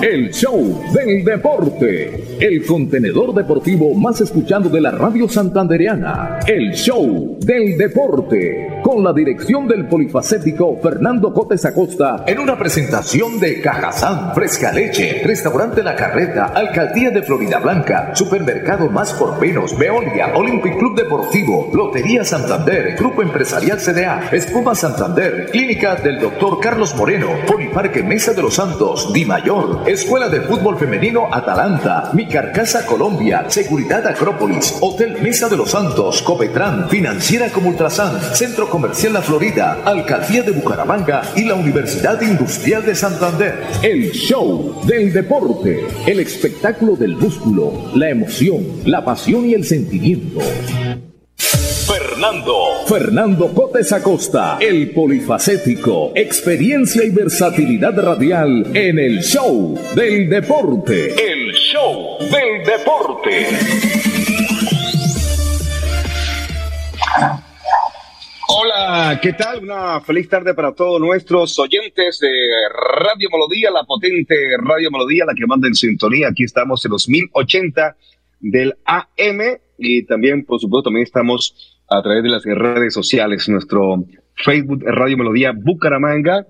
El show del deporte. El contenedor deportivo más escuchando de la radio santandereana. El show del deporte. Con la dirección del polifacético Fernando Cotes Acosta. En una presentación de Cajazán, Fresca Leche, Restaurante La Carreta, Alcaldía de Florida Blanca, Supermercado Más por Menos, Veolia, Olympic Club Deportivo, Lotería Santander, Grupo Empresarial CDA, Espuma Santander, Clínica del Doctor Carlos Moreno, Poliparque Mesa de los Santos, Di Mayor, Escuela de Fútbol Femenino Atalanta, Mi Carcasa Colombia, Seguridad Acrópolis, Hotel Mesa de los Santos, Copetran, Financiera como Ultrasan, Centro Comercial La Florida, Alcaldía de Bucaramanga y la Universidad Industrial de Santander. El show del deporte, el espectáculo del músculo, la emoción, la pasión y el sentimiento. Fernando. Fernando Cotes Acosta, el polifacético, experiencia y versatilidad radial en el show del deporte. El show del deporte. Hola, ¿qué tal? Una feliz tarde para todos nuestros oyentes de Radio Melodía, la potente Radio Melodía, la que manda en sintonía. Aquí estamos en los 1080 del AM y también, por supuesto, también estamos a través de las redes sociales, nuestro Facebook Radio Melodía Bucaramanga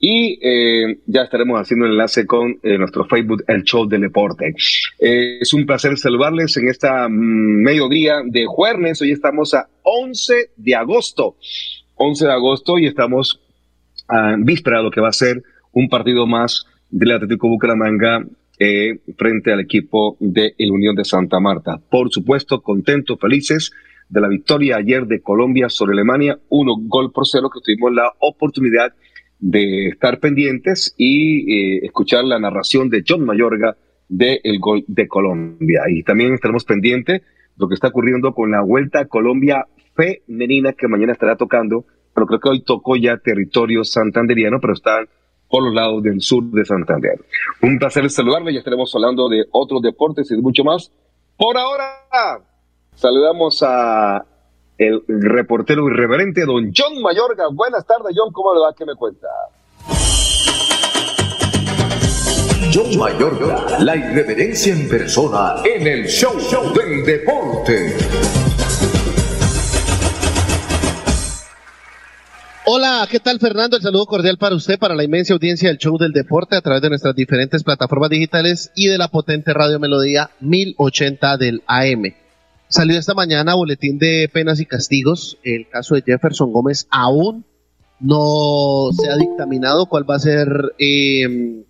y eh, ya estaremos haciendo el enlace con eh, nuestro Facebook El Show del Deporte. Eh, es un placer saludarles en esta mm, mediodía de jueves. Hoy estamos a 11 de agosto. 11 de agosto y estamos a víspera de lo que va a ser un partido más del Atlético Bucaramanga frente al equipo de el Unión de Santa Marta. Por supuesto, contentos, felices de la victoria ayer de Colombia sobre Alemania, uno gol por cero, que tuvimos la oportunidad de estar pendientes y eh, escuchar la narración de John Mayorga del el gol de Colombia. Y también estaremos pendientes de lo que está ocurriendo con la Vuelta a Colombia femenina que mañana estará tocando, pero creo que hoy tocó ya territorio santanderiano, pero están por los lados del sur de Santander. Un placer saludarle, ya estaremos hablando de otros deportes y de mucho más. Por ahora, Saludamos a el reportero irreverente, don John Mayorga. Buenas tardes, John. ¿Cómo le va? ¿Qué me cuenta? John Mayorga, la irreverencia en persona en el show, show del deporte. Hola, ¿qué tal Fernando? El saludo cordial para usted, para la inmensa audiencia del show del deporte a través de nuestras diferentes plataformas digitales y de la potente radio melodía 1080 del AM. Salió esta mañana boletín de penas y castigos. El caso de Jefferson Gómez aún no se ha dictaminado cuál va a ser em,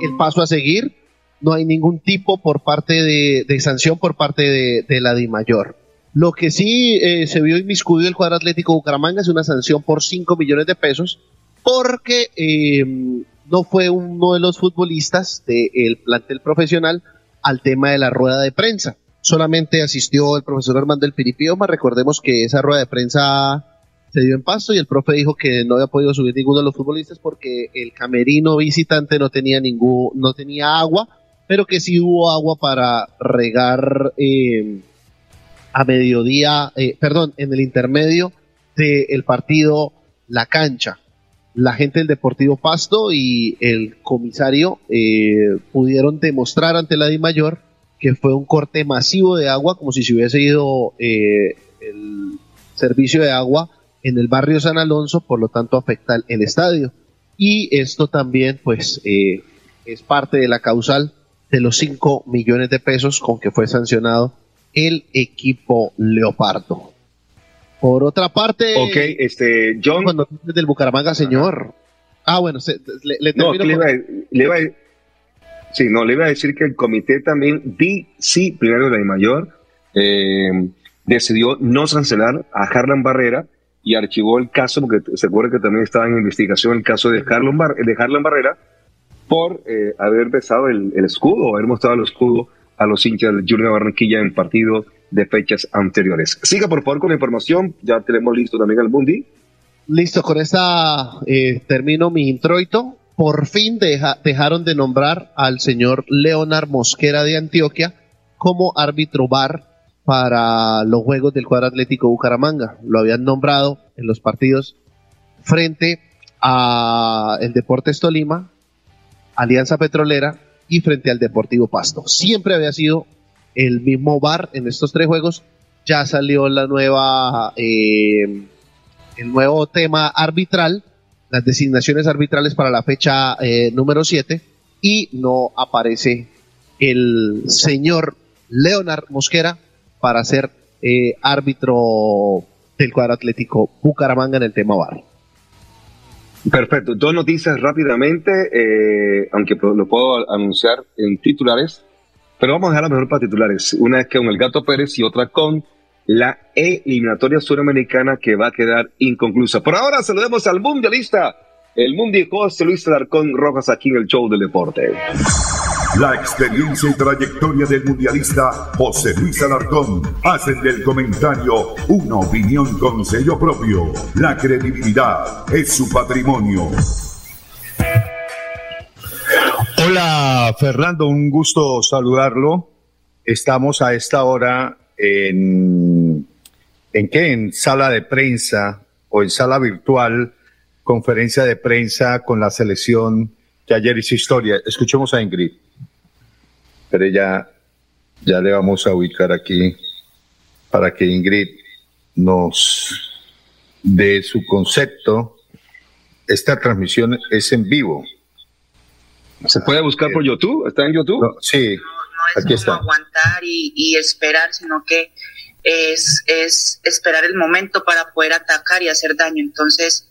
el paso a seguir. No hay ningún tipo por parte de, sanción por parte de, la DIMAYOR. Lo que sí eh, se vio inmiscuido el cuadro atlético Bucaramanga es una sanción por 5 millones de pesos porque em, no fue uno de los futbolistas del plantel profesional al tema de la rueda de prensa solamente asistió el profesor Armando El Piripioma. Recordemos que esa rueda de prensa se dio en pasto y el profe dijo que no había podido subir ninguno de los futbolistas porque el camerino visitante no tenía ningún, no tenía agua, pero que sí hubo agua para regar eh, a mediodía, eh, perdón, en el intermedio del partido La Cancha. La gente del Deportivo Pasto y el comisario eh, pudieron demostrar ante la Di Mayor que fue un corte masivo de agua, como si se hubiese ido eh, el servicio de agua en el barrio San Alonso, por lo tanto afecta el estadio. Y esto también, pues, eh, es parte de la causal de los 5 millones de pesos con que fue sancionado el equipo Leopardo. Por otra parte, ok, este, John. Cuando del Bucaramanga, señor. Ah, bueno, le, le, no, le, Sí, no, le iba a decir que el comité también disciplinario de la mayor eh, decidió no sancionar a Harlan Barrera y archivó el caso, porque se acuerda que también estaba en investigación el caso de Harlan, de Harlan Barrera, por eh, haber besado el, escudo, haber mostrado el escudo a los hinchas del Junior Barranquilla en partido de fechas anteriores. Siga por favor con la información, ya tenemos listo también el Mundi. Listo, con esta eh, termino mi introito. Por fin dejaron de nombrar al señor Leonard Mosquera de Antioquia como árbitro bar para los juegos del cuadro Atlético Bucaramanga. Lo habían nombrado en los partidos frente a el Deportes Tolima, Alianza Petrolera y frente al Deportivo Pasto. Siempre había sido el mismo bar en estos tres juegos. Ya salió la nueva, eh, el nuevo tema arbitral, las designaciones arbitrales para la fecha eh, número 7 y no aparece el señor Leonard Mosquera para ser eh, árbitro del cuadro atlético Bucaramanga en el tema bar. Perfecto. Dos noticias rápidamente, eh, aunque lo puedo anunciar en titulares, pero vamos a dejarlo mejor para titulares. Una es con el Gato Pérez y otra con la eliminatoria suramericana que va a quedar inconclusa. Por ahora saludemos al mundialista, el mundial José Luis Alarcón Rojas aquí en el show del deporte. La experiencia y trayectoria del mundialista José Luis Alarcón hacen del comentario una opinión con sello propio. La credibilidad es su patrimonio. Hola Fernando, un gusto saludarlo. Estamos a esta hora en, ¿en qué? En sala de prensa o en sala virtual, conferencia de prensa con la selección que ayer hizo historia. Escuchemos a Ingrid pero ya, ya le vamos a ubicar aquí para que Ingrid nos dé su concepto. Esta transmisión es en vivo. ¿Se puede buscar por YouTube? ¿Está en YouTube? sí, no, es como aguantar y, esperar, sino que es, es esperar el momento para poder atacar y hacer daño. Entonces,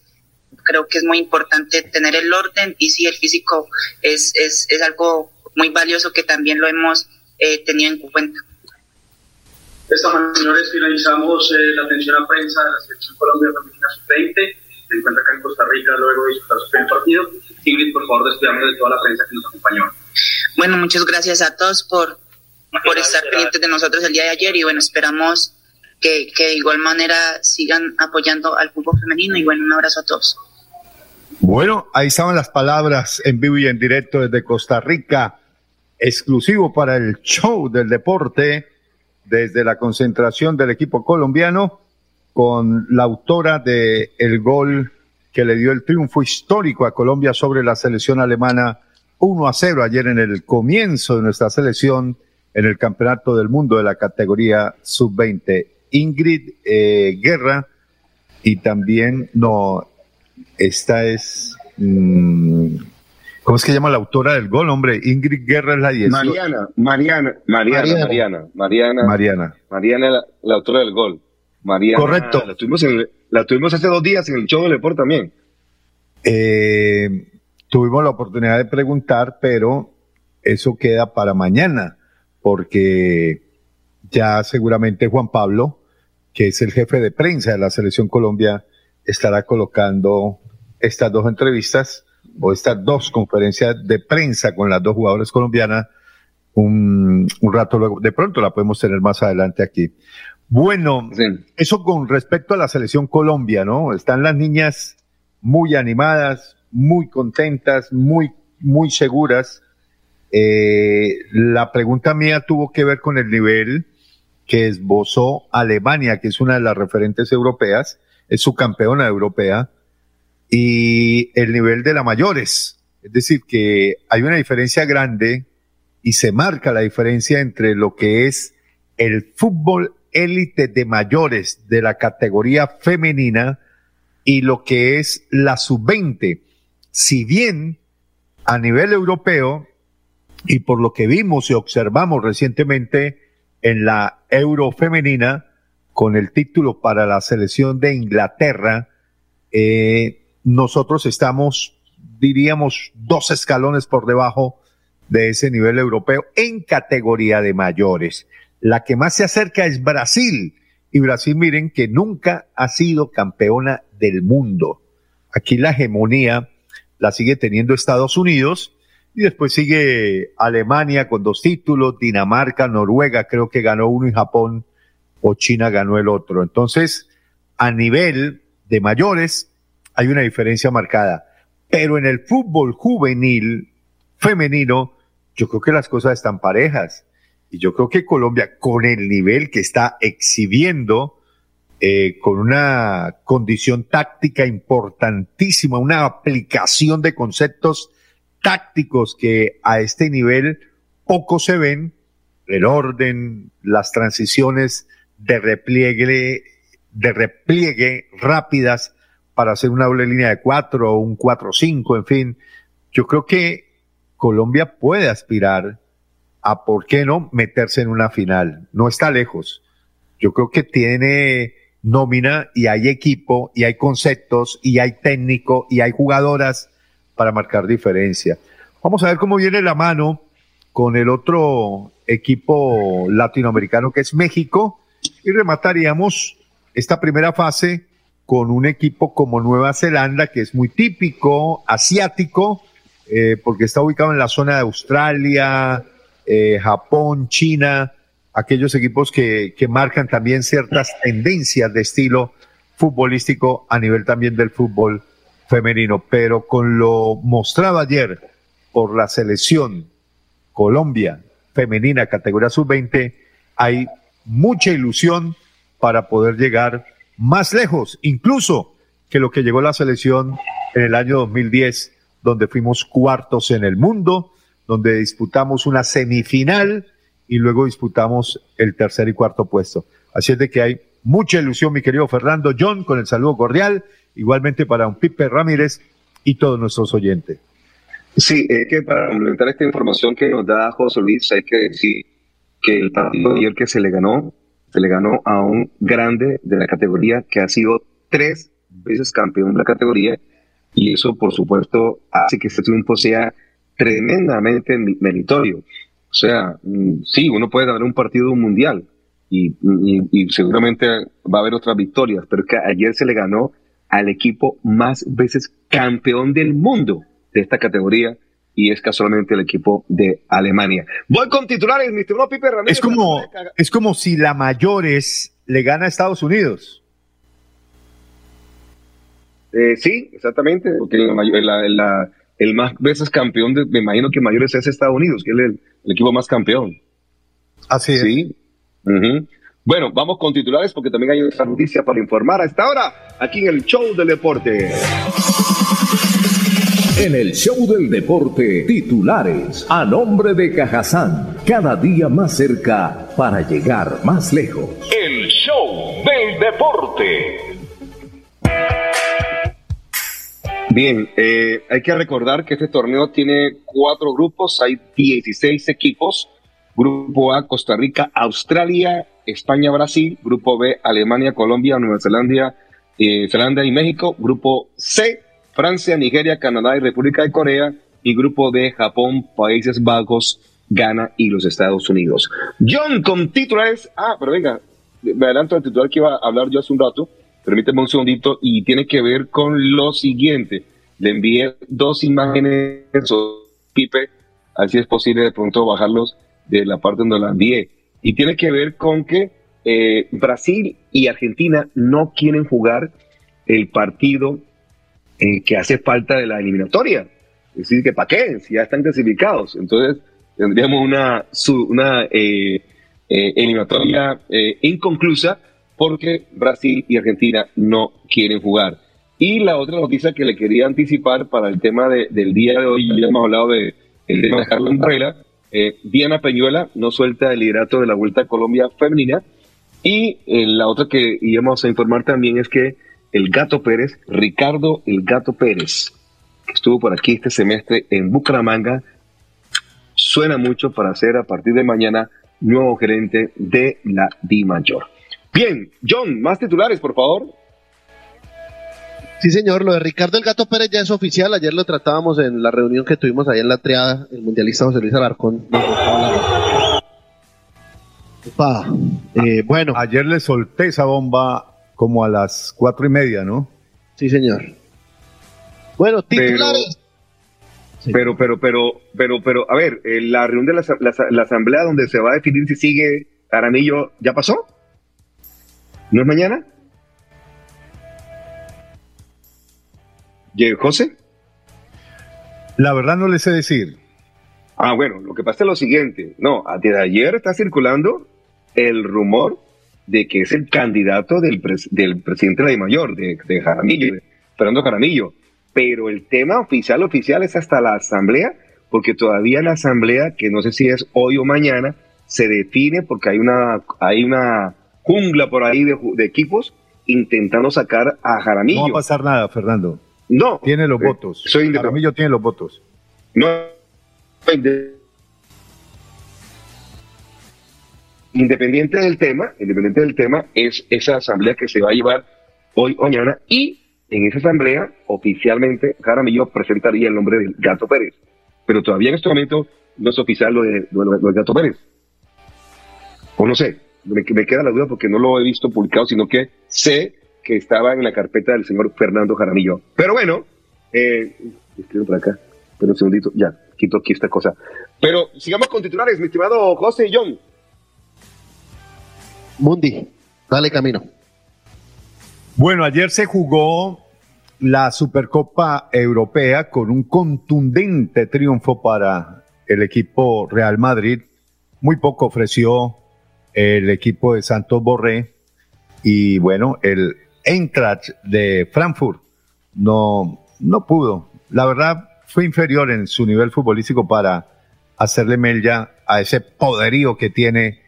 creo que es muy importante tener el orden y si el físico es, es, es algo muy valioso que también lo hemos eh, tenido en cuenta. Esta mañana, señores, finalizamos eh, la atención a prensa de la Selección Colombia Femenina Sub-20. Se encuentra acá en Costa Rica luego de disputar su primer partido. Ingrid, por favor, despidamos de toda la prensa que nos acompañó. Bueno, muchas gracias a todos por, por estar pendientes de nosotros el día de ayer y bueno, esperamos que, que de igual manera sigan apoyando al fútbol femenino y bueno, un abrazo a todos. Bueno, ahí estaban las palabras en vivo y en directo desde Costa Rica exclusivo para el show del deporte desde la concentración del equipo colombiano con la autora de el gol que le dio el triunfo histórico a Colombia sobre la selección alemana 1 a 0 ayer en el comienzo de nuestra selección en el Campeonato del Mundo de la categoría sub-20. Ingrid eh, Guerra y también, no, esta es, mm, ¿Cómo es que llama la autora del gol, hombre? Ingrid Guerra es la 10. Mariana, Mariana, Mariana, Mariana, Mariana. Mariana. Mariana, la, la autora del gol. Mariana. Correcto. La tuvimos, la tuvimos hace dos días en el show de deporte también. Eh, tuvimos la oportunidad de preguntar, pero eso queda para mañana, porque ya seguramente Juan Pablo, que es el jefe de prensa de la Selección Colombia, estará colocando estas dos entrevistas o estas dos conferencias de prensa con las dos jugadoras colombianas un, un rato luego. De pronto la podemos tener más adelante aquí. Bueno, eso con respecto a la selección Colombia, ¿no? Están las niñas muy animadas, muy contentas, muy, muy seguras. Eh, la pregunta mía tuvo que ver con el nivel que esbozó Alemania, que es una de las referentes europeas, es su campeona europea, y el nivel de la mayores. Es decir, que hay una diferencia grande y se marca la diferencia entre lo que es el fútbol élite de mayores de la categoría femenina y lo que es la sub-20. Si bien a nivel europeo, y por lo que vimos y observamos recientemente en la Euro femenina, con el título para la selección de Inglaterra, eh, nosotros estamos, diríamos, dos escalones por debajo de ese nivel europeo en categoría de mayores. La que más se acerca es Brasil. Y Brasil, miren que nunca ha sido campeona del mundo. Aquí la hegemonía la sigue teniendo Estados Unidos y después sigue Alemania con dos títulos, Dinamarca, Noruega, creo que ganó uno y Japón o China ganó el otro. Entonces, a nivel de mayores, hay una diferencia marcada. Pero en el fútbol juvenil, femenino, yo creo que las cosas están parejas. Y yo creo que Colombia, con el nivel que está exhibiendo, eh, con una condición táctica importantísima, una aplicación de conceptos tácticos que a este nivel poco se ven, el orden, las transiciones de repliegue, de repliegue rápidas para hacer una doble línea de cuatro o un cuatro cinco, en fin. Yo creo que Colombia puede aspirar a, ¿por qué no?, meterse en una final. No está lejos. Yo creo que tiene nómina y hay equipo y hay conceptos y hay técnico y hay jugadoras para marcar diferencia. Vamos a ver cómo viene la mano con el otro equipo latinoamericano que es México y remataríamos esta primera fase con un equipo como Nueva Zelanda que es muy típico, asiático, eh, porque está ubicado en la zona de Australia, eh, Japón, China, aquellos equipos que, que marcan también ciertas tendencias de estilo futbolístico a nivel también del fútbol femenino, pero con lo mostrado ayer por la selección Colombia femenina categoría sub-20, hay mucha ilusión para poder llegar más lejos, incluso que lo que llegó la selección en el año 2010, donde fuimos cuartos en el mundo, donde disputamos una semifinal y luego disputamos el tercer y cuarto puesto. Así es de que hay mucha ilusión, mi querido Fernando John, con el saludo cordial, igualmente para un Pipe Ramírez y todos nuestros oyentes. Sí, es que para complementar esta información que nos da José Luis, hay que decir que el partido ayer que se le ganó, se le ganó a un grande de la categoría que ha sido tres veces campeón de la categoría y eso por supuesto hace que este triunfo sea tremendamente meritorio. O sea, mm, sí, uno puede ganar un partido mundial y, y seguramente va a haber otras victorias, pero que ayer se le ganó al equipo más veces campeón del mundo de esta categoría y es casualmente el equipo de Alemania. Voy con titulares, mi estimado Pipe Ramírez. Es como, es como si la Mayores le gana a Estados Unidos. Eh, sí, exactamente, porque el más veces campeón, de, me imagino que Mayores es Estados Unidos, que es el, equipo más campeón. Así es. Sí. Bueno, vamos con titulares porque también hay otra noticia para informar a esta hora aquí en el show del deporte. En el show del deporte, titulares a nombre de Cajazán, cada día más cerca para llegar más lejos. El show del deporte. Bien, eh, hay que recordar que este torneo tiene cuatro grupos, hay 16 equipos. Grupo A, Costa Rica, Australia, España, Brasil. Grupo B, Alemania, Colombia, Nueva Zelanda, eh, Zelanda y México. Grupo C, Francia, Nigeria, Canadá y República de Corea, y grupo de Japón, Países Bajos, Ghana y los Estados Unidos. John, con titulares. Ah, pero venga, me adelanto el titular que iba a hablar yo hace un rato. Permíteme un segundito y tiene que ver con lo siguiente. Le envié dos imágenes, Pipe, así es posible de pronto bajarlos de la parte donde la envié. Y tiene que ver con que eh, Brasil y Argentina no quieren jugar el partido eh, que hace falta de la eliminatoria. Es decir, que ¿para qué? Si ya están clasificados. Entonces, tendríamos una, una eh, eh, eliminatoria inconclusa porque Brasil y Argentina no quieren jugar. Y la otra noticia que le quería anticipar para el tema del día de hoy, ya hemos hablado de, el tema de Carlos Varela, Diana Peñuela no suelta el liderato de la Vuelta a Colombia femenina. Y la otra que íbamos a informar también es que el Gato Pérez, Ricardo el Gato Pérez, que estuvo por aquí este semestre en Bucaramanga, suena mucho para ser a partir de mañana nuevo gerente de la Di Mayor. Bien, John, más titulares, por favor. Sí, señor, lo de Ricardo el Gato Pérez ya es oficial. Ayer lo tratábamos en la reunión que tuvimos ahí en la triada, el mundialista José Luis Alarcón. Eh, bueno. Ayer le solté esa bomba como a las cuatro y media, ¿no? Sí, señor. Bueno, titulares. Pero, pero, pero, pero, pero, a ver, la reunión de la, asamblea donde se va a definir si sigue Aranillo, ¿ya pasó? ¿No es mañana? ¿José? La verdad no le sé decir. Ah, bueno, lo que pasa es lo siguiente. No, desde ayer está circulando el rumor de que es el candidato del, del presidente de la Mayor, de, de Jaramillo, de Fernando Jaramillo. Pero el tema oficial, oficial es hasta la asamblea, porque todavía la asamblea, que no sé si es hoy o mañana, se define porque hay una, hay una jungla por ahí de, de equipos intentando sacar a Jaramillo. No va a pasar nada, Fernando. No. Tiene los eh, votos. Soy Jaramillo tiene los votos. No. Independiente del tema, independiente del tema, es esa asamblea que se va a llevar hoy o mañana y en esa asamblea oficialmente Jaramillo presentaría el nombre del Gato Pérez. Pero todavía en este momento no es oficial lo de, lo de Gato Pérez. O no sé, me, me queda la duda porque no lo he visto publicado, sino que sé que estaba en la carpeta del señor Fernando Jaramillo. Pero bueno, eh, por acá, pero un segundito, ya, quito aquí esta cosa. Pero sigamos con titulares, mi estimado José y John. Mundi, dale camino. Bueno, ayer se jugó la Supercopa Europea con un contundente triunfo para el equipo Real Madrid. Muy poco ofreció el equipo de Santos Borré y bueno, el Eintracht de Frankfurt no, no pudo. La verdad, fue inferior en su nivel futbolístico para hacerle mella a ese poderío que tiene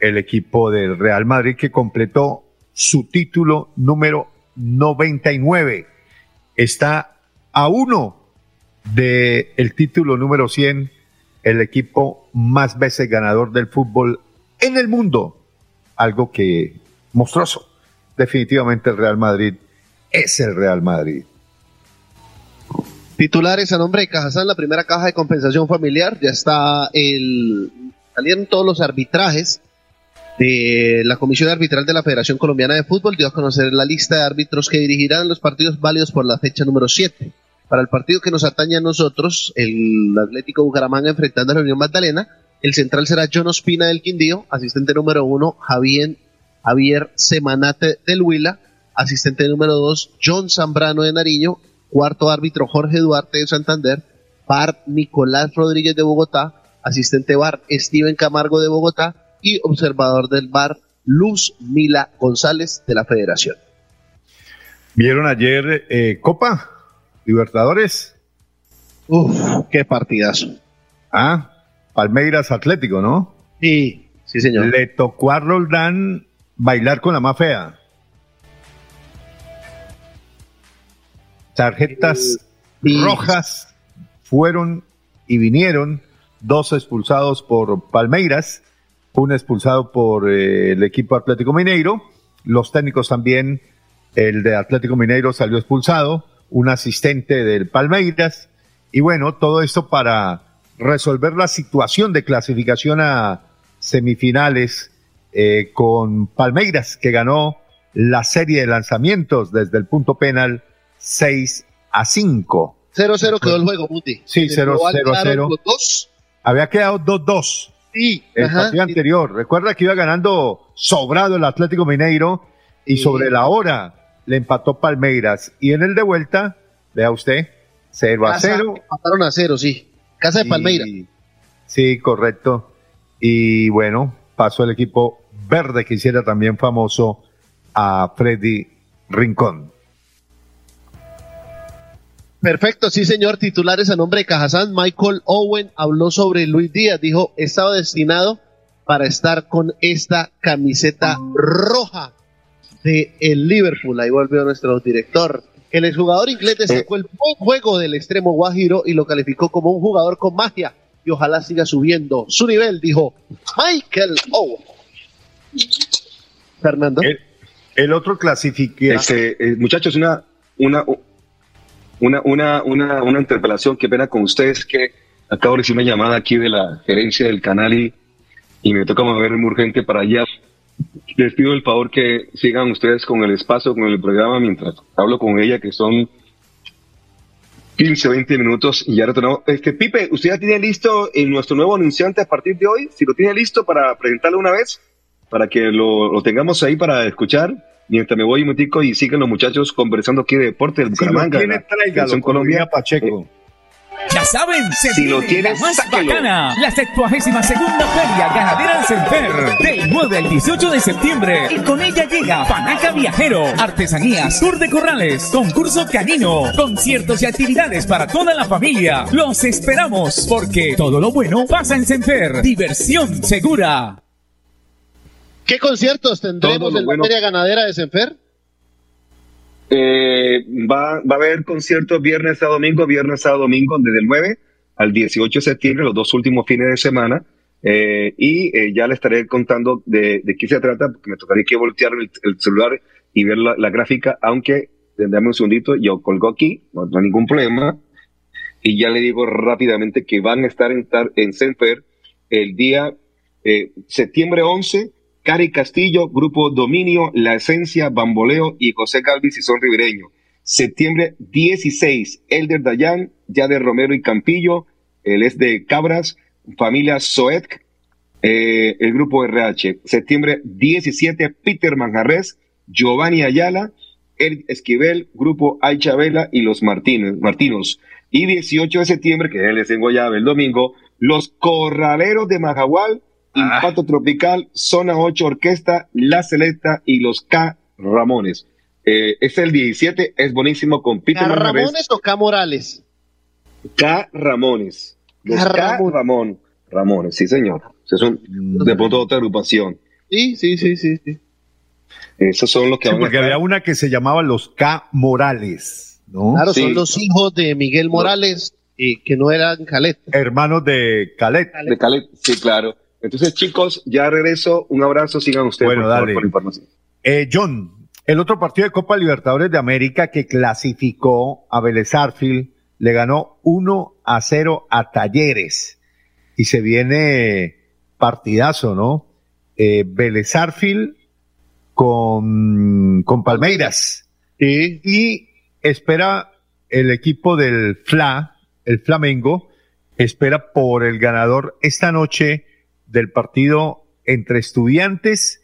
el equipo del Real Madrid que completó su título número 99. Está a uno del el título número 100, el equipo más veces ganador del fútbol en el mundo. Algo que monstruoso definitivamente el Real Madrid es el Real Madrid. Titulares a nombre de Cajazán, la primera caja de compensación familiar, ya está el salieron todos los arbitrajes de la Comisión Arbitral de la Federación Colombiana de Fútbol, dio a conocer la lista de árbitros que dirigirán los partidos válidos por la fecha número 7. Para el partido que nos atañe a nosotros, el Atlético Bucaramanga enfrentando a la Unión Magdalena, el central será John Ospina del Quindío, asistente número 1, Javier Javier Semanate del Huila, asistente número 2, John Zambrano de Nariño, cuarto árbitro Jorge Duarte de Santander, bar Nicolás Rodríguez de Bogotá, asistente bar Steven Camargo de Bogotá y observador del bar Luz Mila González de la Federación. ¿Vieron ayer eh, Copa Libertadores? Uf, qué partidazo. Ah, Palmeiras Atlético, ¿no? Sí, sí, señor. Le tocó a Roldán bailar con la más fea. Tarjetas rojas fueron y vinieron, dos expulsados por Palmeiras, un expulsado por eh, el equipo Atlético Mineiro, los técnicos también, el de Atlético Mineiro salió expulsado, un asistente del Palmeiras, y bueno, todo esto para resolver la situación de clasificación a semifinales eh, con Palmeiras, que ganó la serie de lanzamientos desde el punto penal 6 a 5. 0-0 quedó el juego, Muti. Sí, 0-0. Había quedado 2-2. Sí, el partido anterior. Recuerda que iba ganando sobrado el Atlético Mineiro y sobre la hora le empató Palmeiras. Y en el de vuelta, vea usted, 0 a 0. Empataron a 0, sí. Casa de Palmeiras. Sí, correcto. Y bueno, pasó el equipo verde que hiciera también famoso a Freddy Rincón. Perfecto, sí señor, titulares a nombre de Cajazán. Michael Owen habló sobre Luis Díaz, dijo, estaba destinado para estar con esta camiseta roja de el Liverpool. Ahí volvió nuestro director. El exjugador inglés destacó el buen juego del extremo Guajiro y lo calificó como un jugador con magia y ojalá siga subiendo su nivel, dijo Michael Owen. Fernando. El, otro clasifique. Este, eh, muchachos, una, una, una, una, una, una interpelación, qué pena con ustedes, que acabo de recibir una llamada aquí de la gerencia del canal y, y me toca mover muy urgente para allá. Les pido el favor que sigan ustedes con el espacio, con el programa, mientras hablo con ella, que son 15, 20 minutos y ya retornamos. Este, Pipe, ¿usted ya tiene listo nuestro nuevo anunciante a partir de hoy? Si lo tiene listo para presentarlo una vez. para que lo, tengamos ahí para escuchar. Mientras me voy un momentico y siguen los muchachos conversando aquí de deporte del Bucaramanga. Si lo Colombia, Pacheco. Eh, ya saben, se si lo tienes, más bacana, la 72 segunda Feria Ganadera Senfer, del 9 al 18 de septiembre. Y con ella llega Panaca Viajero, Artesanías, Tour de Corrales, concurso canino, conciertos y actividades para toda la familia. Los esperamos, porque todo lo bueno pasa en Senfer. Diversión segura. ¿Qué conciertos tendremos en la Feria Ganadera de Senfer? Eh, va, va a haber conciertos viernes a domingo, viernes a domingo, desde el 9 al 18 de septiembre, los dos últimos fines de semana. Eh, y eh, ya le estaré contando de, de, qué se trata, porque me tocaría que voltear el, celular y ver la, gráfica, aunque, dame un segundito, yo colgo aquí, no, hay ningún problema. Y ya le digo rápidamente que van a estar en, en Senfer el día septiembre 11 Cari Castillo, Grupo Dominio, La Esencia, Bamboleo y José Galvis y Son Ribereño. Septiembre 16, Elder Dayan, Yader Romero y Campillo, él es de Cabras, familia Soet, eh, el grupo RH. Septiembre 17, Peter Manjarres, Giovanni Ayala, Eric Esquivel, grupo Aychabela y los Martínez, Martinos. Y 18 de septiembre, que él es en el domingo, los Corraleros de Majahual, Ah. Impacto Tropical, Zona 8 Orquesta, La Selecta y los K Ramones. Eh, es el 17, es buenísimo con Peter ¿K Ramones o K Morales? K Ramones. Los K, Ramón. Ramones, sí señor. son de pronto otra agrupación. Sí, sí, sí, sí, sí. Esos son los que sí, porque había una que se llamaba los K Morales, ¿no? Claro, son los hijos de Miguel Morales, y que no eran Calet. Hermanos de Calet. De Calet, sí, claro. Entonces, chicos, ya regreso. Un abrazo. Sigan ustedes bueno, dale. Eh, John, el otro partido de Copa Libertadores de América que clasificó a Vélez le ganó 1 a 0 a Talleres. Y se viene partidazo, ¿no? Eh, Vélez con, con Palmeiras. Y espera el equipo del FLA, el Flamengo, espera por el ganador esta noche del partido entre estudiantes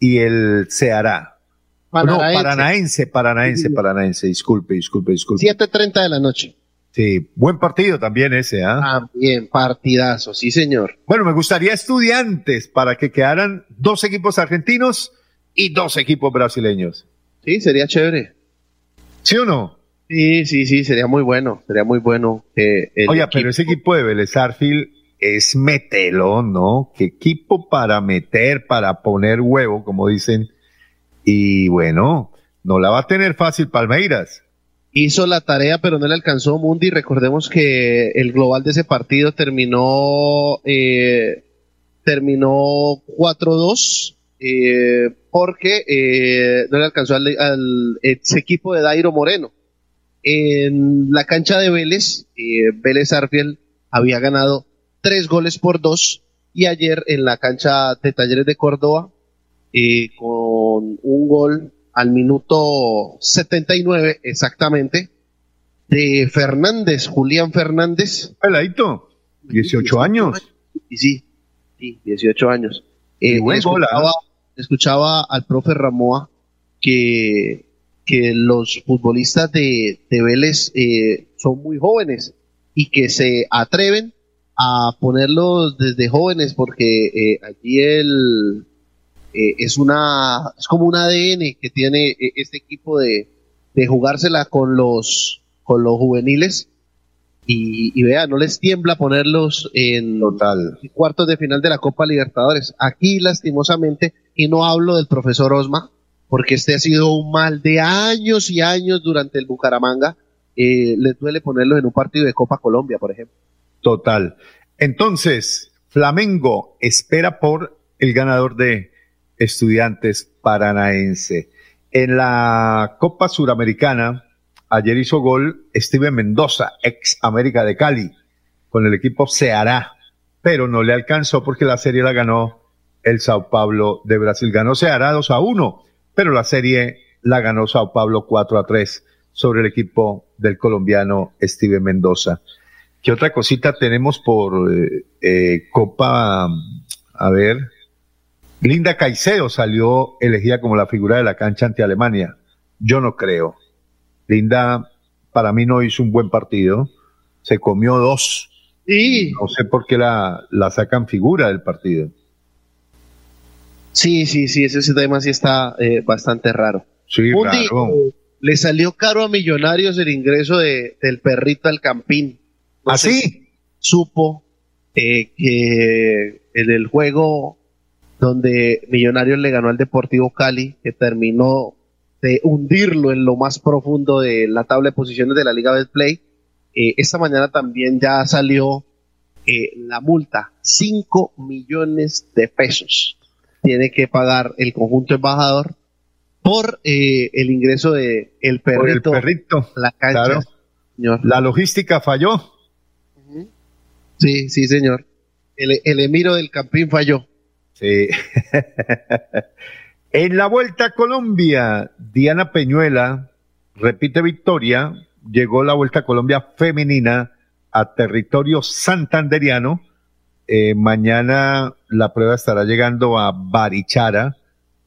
y el Ceará. Paranaense. No, paranaense, paranaense, paranaense, disculpe, disculpe, disculpe. 7.30 de la noche. Sí, buen partido también ese, ¿ah? También, partidazo, sí señor. Bueno, me gustaría estudiantes para que quedaran dos equipos argentinos y dos equipos brasileños. Sí, sería chévere. ¿Sí o no? Sí, sí, sí, sería muy bueno, sería muy bueno. Eh, Oye, pero ese equipo de Vélez es metelo, ¿no? ¿Qué equipo para meter, para poner huevo, como dicen? Y bueno, no la va a tener fácil Palmeiras. Hizo la tarea, pero no le alcanzó Mundi. Recordemos que el global de ese partido terminó, eh, terminó 4-2, eh, porque eh, no le alcanzó al, equipo de Dairo Moreno. En la cancha de Vélez, Vélez Arfiel había ganado tres goles por dos. Y ayer en la cancha de Talleres de Córdoba, eh, con un gol al minuto 79 exactamente, de Fernández, Julián Fernández. Peladito, 18 años. Y sí, sí, 18 años. Eh, escuchaba, escuchaba, al profe Ramoa que, que los futbolistas de, de Vélez eh, son muy jóvenes y que se atreven a ponerlos desde jóvenes porque eh, allí el eh, es una es como un ADN que tiene eh, este equipo de, de jugársela con los con los juveniles. Y, y, vea no les tiembla ponerlos en Total. cuartos de final de la Copa Libertadores. Aquí lastimosamente y no hablo del profesor Osma porque este ha sido un mal de años y años durante el Bucaramanga eh, les duele ponerlos en un partido de Copa Colombia por ejemplo Total. Entonces, Flamengo espera por el ganador de Estudiantes Paranaense. En la Copa Suramericana, ayer hizo gol Steven Mendoza, ex América de Cali, con el equipo Ceará, pero no le alcanzó porque la serie la ganó el Sao Paulo de Brasil. Ganó Ceará 2 a 1, pero la serie la ganó Sao Paulo 4 a 3 sobre el equipo del colombiano Steven Mendoza. ¿Qué otra cosita tenemos por eh, eh, Copa? A ver. Linda Caicedo salió elegida como la figura de la cancha ante Alemania. Yo no creo. Linda para mí no hizo un buen partido. Se comió dos. Y no sé por qué la, la sacan figura del partido. Sí, sí, sí, ese tema sí está eh, bastante raro. Sí, raro. le salió caro a Millonarios el ingreso de, del perrito al Campín. ¿Así? ¿Ah, supo eh, que en el juego donde Millonarios le ganó al Deportivo Cali, que terminó de hundirlo en lo más profundo de la tabla de posiciones de la Liga Betplay, eh, esta mañana también ya salió eh, la multa, 5 millones de pesos tiene que pagar el conjunto embajador por eh, el ingreso de el perrito, el perrito. la cancha. La logística falló. Sí, sí, señor. El, el emiro del Campín falló. Sí. en la Vuelta a Colombia, Diana Peñuela repite victoria. Llegó la Vuelta a Colombia femenina a territorio santanderiano. Eh, mañana la prueba estará llegando a Barichara.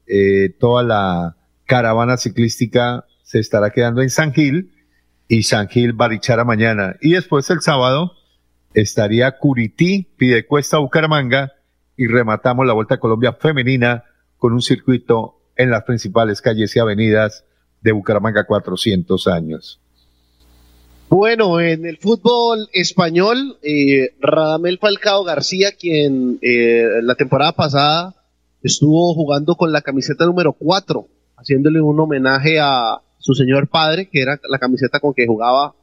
Eh, toda la caravana ciclística se estará quedando en San Gil y San Gil Barichara mañana. Y después el sábado estaría Curití, Pidecuesta, Bucaramanga y rematamos la Vuelta a Colombia femenina con un circuito en las principales calles y avenidas de Bucaramanga 400 años. Bueno, en el fútbol español, eh, Radamel Falcao García, quien eh, la temporada pasada estuvo jugando con la camiseta número 4, haciéndole un homenaje a su señor padre, que era la camiseta con que jugaba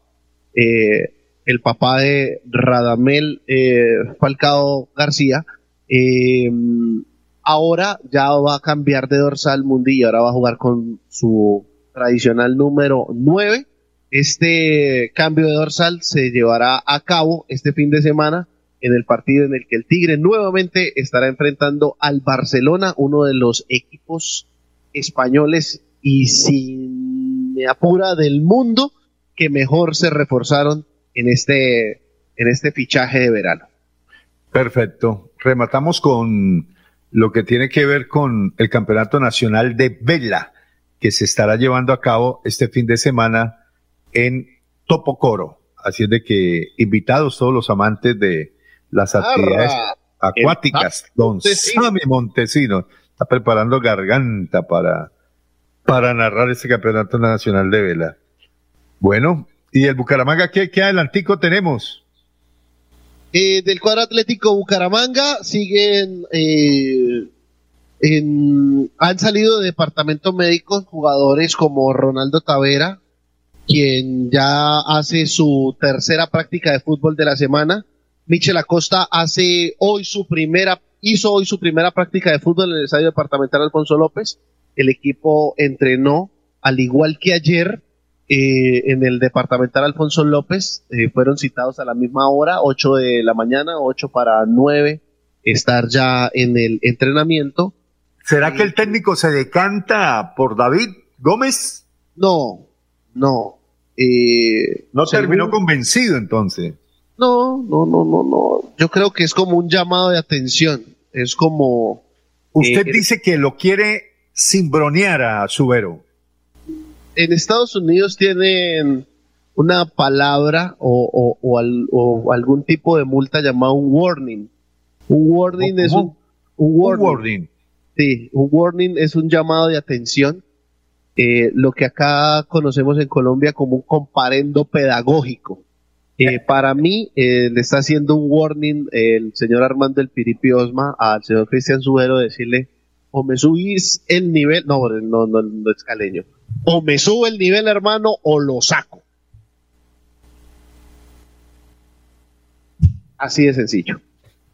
eh, el papá de Radamel eh, Falcao García, eh, ahora ya va a cambiar de dorsal Mundi y ahora va a jugar con su tradicional número 9. Este cambio de dorsal se llevará a cabo este fin de semana en el partido en el que el Tigre nuevamente estará enfrentando al Barcelona, uno de los equipos españoles y sin apura del mundo que mejor se reforzaron en este, en este fichaje de verano. Perfecto. Rematamos con lo que tiene que ver con el Campeonato Nacional de Vela, que se estará llevando a cabo este fin de semana en Topocoro. Así es de que invitados todos los amantes de las actividades acuáticas, don Sammy Montesino está preparando garganta para, para narrar este Campeonato Nacional de Vela. Bueno, ¿Y el Bucaramanga qué, qué adelantico tenemos? Eh, del cuadro atlético Bucaramanga siguen eh, han salido de departamento médico jugadores como Ronaldo Tavera, quien ya hace su tercera práctica de fútbol de la semana. Michel Acosta hace hoy su primera, hizo hoy su primera práctica de fútbol en el estadio departamental Alfonso López. El equipo entrenó al igual que ayer eh, en el departamental Alfonso López eh, fueron citados a la misma hora, 8 de la mañana, 8 para 9, estar ya en el entrenamiento. ¿Será que el técnico se decanta por David Gómez? No, no. Eh, no terminó convencido entonces. No, no, no, no, no. Yo creo que es como un llamado de atención. Es como. Usted dice que lo quiere cimbronear a Subero en Estados Unidos tienen una palabra o, algún tipo de multa llamada un warning. Un warning es un, warning. Sí, un warning es un llamado de atención. Eh, lo que acá conocemos en Colombia como un comparendo pedagógico. Eh, para mí, eh, le está haciendo un warning el señor Armando El Piripi Osma al señor Cristian Subero decirle, o me subís el nivel, no, no, no, no es caleño, o me sube el nivel, hermano, o lo saco. Así de sencillo.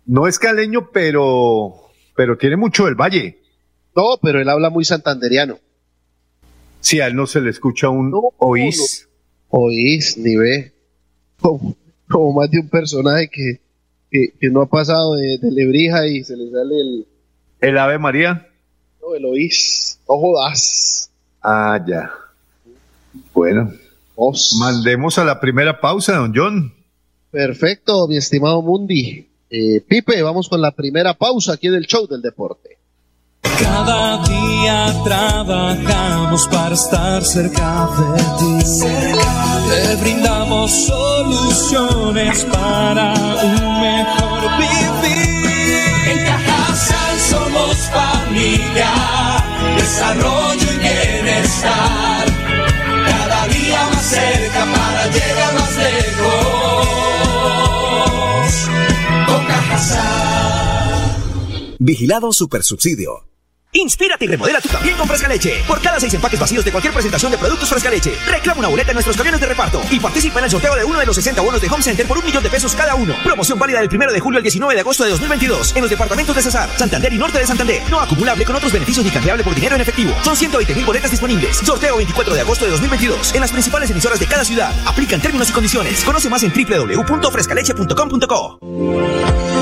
No es caleño, pero, pero tiene mucho del valle. No, pero él habla muy santanderiano. Si a él no se le escucha un oís. oís, ni ve. Como, más de un personaje que, que, no ha pasado de, Lebrija y se le sale el. ¿El Ave María? No, el oís. No jodas. Ah, ya. Bueno. Mandemos a la primera pausa, don John. Perfecto, mi estimado Mundi. Eh, Pipe, vamos con la primera pausa aquí del show del deporte. Cada día trabajamos para estar cerca de ti. Te brindamos soluciones para un mejor vivir. En Cajasal somos familia, desarrollo y bienestar. Cada día más cerca para llegar más lejos. Con. Vigilado Supersubsidio. Inspírate y remodela tú también con Fresca Leche. Por cada seis empaques vacíos de cualquier presentación de productos Fresca Leche, reclama una boleta en nuestros camiones de reparto y participa en el sorteo de uno de los 60 bonos de Home Center por un millón de pesos cada uno. Promoción válida del 1 de julio al 19 de agosto de 2022 en los departamentos de Cesar, Santander y Norte de Santander. No acumulable con otros beneficios ni cambiable por dinero en efectivo. Son 120 mil boletas disponibles. Sorteo 24 de agosto de 2022 en las principales emisoras de cada ciudad. Aplican términos y condiciones. Conoce más en www.frescaleche.com.co.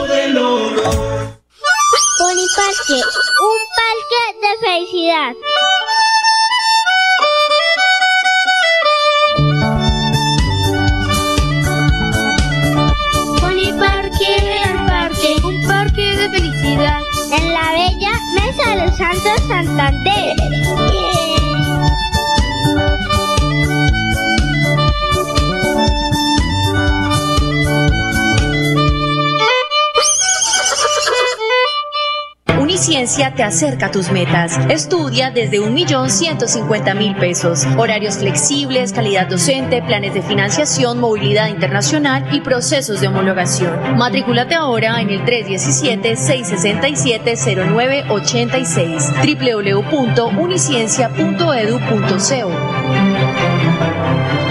Parque, un parque de felicidad. Parque, un parque, un parque de felicidad. En la bella Mesa de los Santos Santander. Uniciencia te acerca a tus metas. Estudia desde un millón ciento cincuenta mil pesos. Horarios flexibles, calidad docente, planes de financiación, movilidad internacional y procesos de homologación. Matrículate ahora en el 317-667-0986 www.uniciencia.edu.co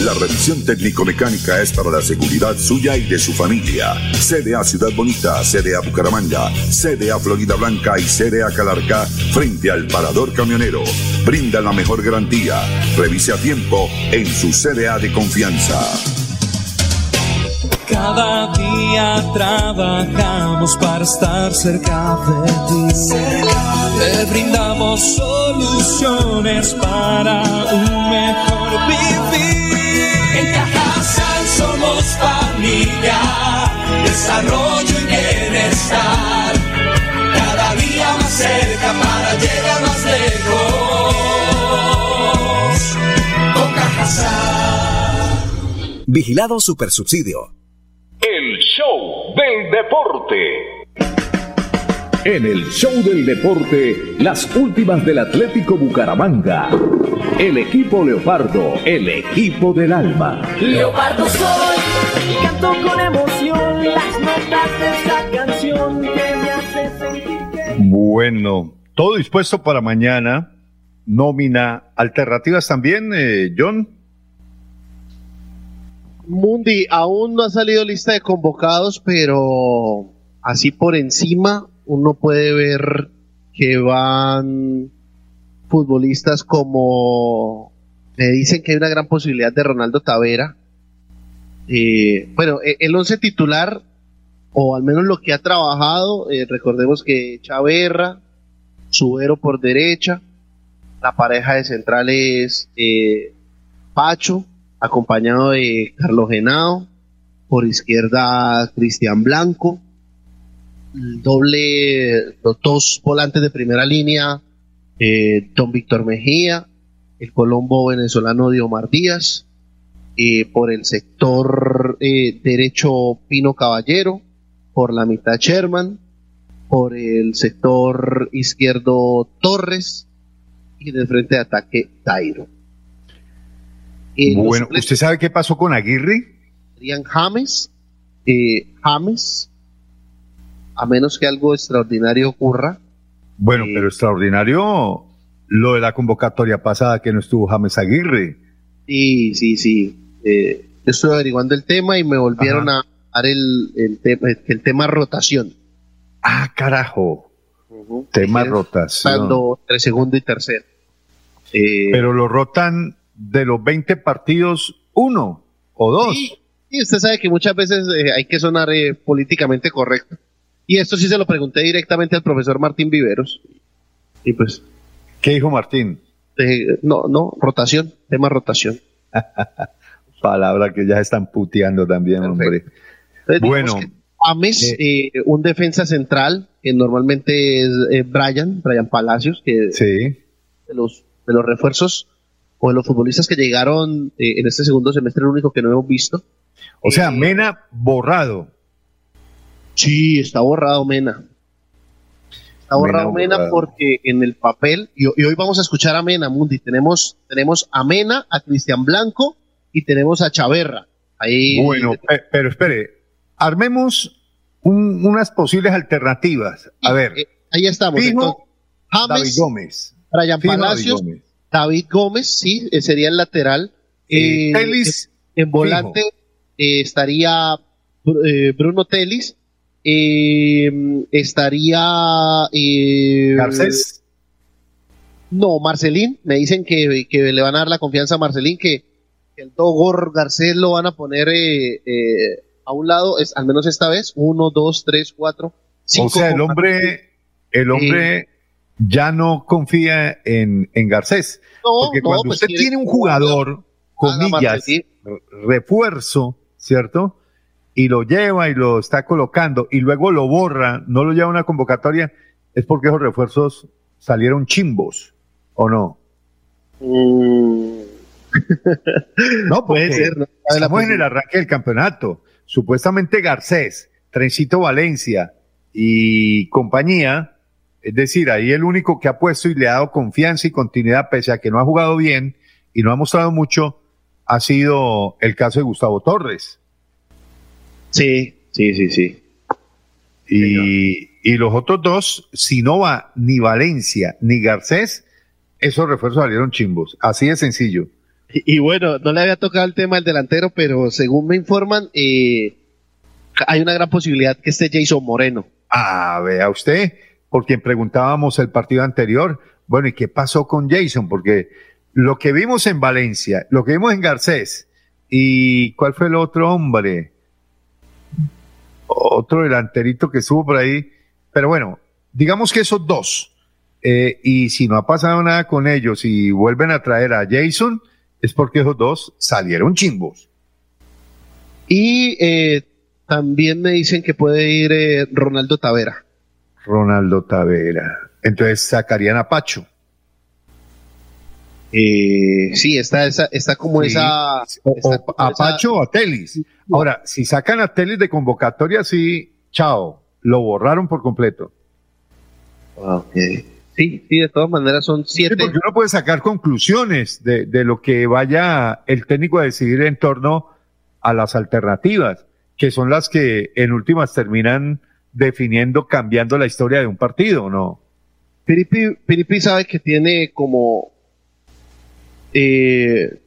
La revisión técnico-mecánica es para la seguridad suya y de su familia. CDA Ciudad Bonita, CDA Bucaramanga, CDA Florida Blanca y CDA Calarca frente al parador camionero. Brinda la mejor garantía. Revise a tiempo en su CDA de confianza. Cada día trabajamos para estar cerca de ti. Te brindamos soluciones para un mejor vivir. Somos familia, desarrollo y bienestar. Cada día más cerca para llegar más lejos. Con Cajasal. Vigilado Supersubsidio. El show del deporte. En el show del deporte, las últimas del Atlético Bucaramanga. El equipo Leopardo, el equipo del alma. Leopardo soy y canto con emoción las notas de esta canción que me hace sentir que... Bueno, todo dispuesto para mañana. Nómina alternativas también, eh, John. Mundi, aún no ha salido lista de convocados, pero así por encima uno puede ver que van futbolistas como me dicen que hay una gran posibilidad de Ronaldo Tavera. Eh, bueno, e, el once titular o al menos lo que ha trabajado, eh, recordemos que Chaverra, Subero por derecha, la pareja de centrales eh, Pacho, acompañado de Carlos Genao, por izquierda Cristian Blanco, doble, los dos volantes de primera línea, eh, Don Víctor Mejía, el colombo venezolano Diomar Díaz, eh, por el sector eh, derecho Pino Caballero, por la mitad Sherman, por el sector izquierdo Torres y de frente de ataque Tairo. bueno, ¿usted sabe qué pasó con Aguirre? Serían James, James, a menos que algo extraordinario ocurra. Bueno, pero extraordinario lo de la convocatoria pasada que no estuvo James Aguirre. Sí, sí, sí. Eh, estoy averiguando el tema y me volvieron a dar el, el, tema, el tema rotación. Ah, carajo. Tema rotación. Entre segundo y tercero. Eh, pero lo rotan de los 20 partidos, uno o dos. Y usted sabe que muchas veces eh, hay que sonar eh, políticamente correcto. Y esto sí se lo pregunté directamente al profesor Martín Viveros. Y pues. ¿Qué dijo Martín? no, no, rotación, tema rotación. Palabra que ya están puteando también, hombre. bueno. Ames, eh, eh, un defensa central, que normalmente es eh, Brian, Brian Palacios, que sí. de los de los refuerzos o de los futbolistas que llegaron en este segundo semestre, el único que no hemos visto. O sea, Mena borrado. Sí, está borrado Mena. Está borrado Mena, porque en el papel, y, hoy vamos a escuchar a Mena, Mundi, tenemos, tenemos a Mena, a Cristian Blanco y tenemos a Chaverra. Ahí, bueno, pero espere, armemos unas posibles alternativas. A ver. Eh, ahí estamos. David Gómez. Brian Palacios, David Gómez. sí, eh, sería el lateral. Eh, Telis, en volante estaría Bruno Telis eh, estaría. Eh, Garcés. No, Marcelín. Me dicen que, le van a dar la confianza a Marcelín, que, el Dogor Garcés lo van a poner eh, eh, a un lado, es, al menos esta vez. Uno, dos, tres, cuatro, cinco. O sea, el hombre, el hombre ya no confía en, en Garcés. porque cuando pues usted tiene un jugador, comillas, refuerzo, ¿cierto? Y lo lleva y lo está colocando y luego lo borra, no lo lleva a una convocatoria, es porque esos refuerzos salieron chimbos, ¿o no? Mm. no, puede ser. No estamos en el arranque del campeonato. Supuestamente Garcés, Trencito Valencia y compañía, es decir, ahí el único que ha puesto y le ha dado confianza y continuidad, pese a que no ha jugado bien y no ha mostrado mucho, ha sido el caso de Gustavo Torres. Sí, sí, sí, sí. Y, los otros dos, si no va ni Valencia ni Garcés, esos refuerzos salieron chimbos. Así de sencillo. Y, bueno, no le había tocado el tema del delantero, pero según me informan, eh, hay una gran posibilidad que esté Jason Moreno. Ah, vea usted, por quien preguntábamos el partido anterior. Bueno, ¿y qué pasó con Jason? Porque lo que vimos en Valencia, lo que vimos en Garcés, y ¿cuál fue el otro hombre? Otro delanterito que estuvo por ahí. Pero bueno, digamos que esos dos. Eh, y si no ha pasado nada con ellos y vuelven a traer a Jason, es porque esos dos salieron chimbos. Y eh, también me dicen que puede ir eh, Ronaldo Tavera. Ronaldo Tavera. Entonces sacarían a Pacho. Sí, está, está como esa. a Pacho o a Telis. Ahora, si sacan a Telis de convocatoria, sí, chao, lo borraron por completo. Ok. Sí, sí, de todas maneras son siete. porque uno puede sacar conclusiones de, de lo que vaya el técnico a decidir en torno a las alternativas, que son las que en últimas terminan definiendo, cambiando la historia de un partido, ¿no? Piripi, sabe que tiene como eh,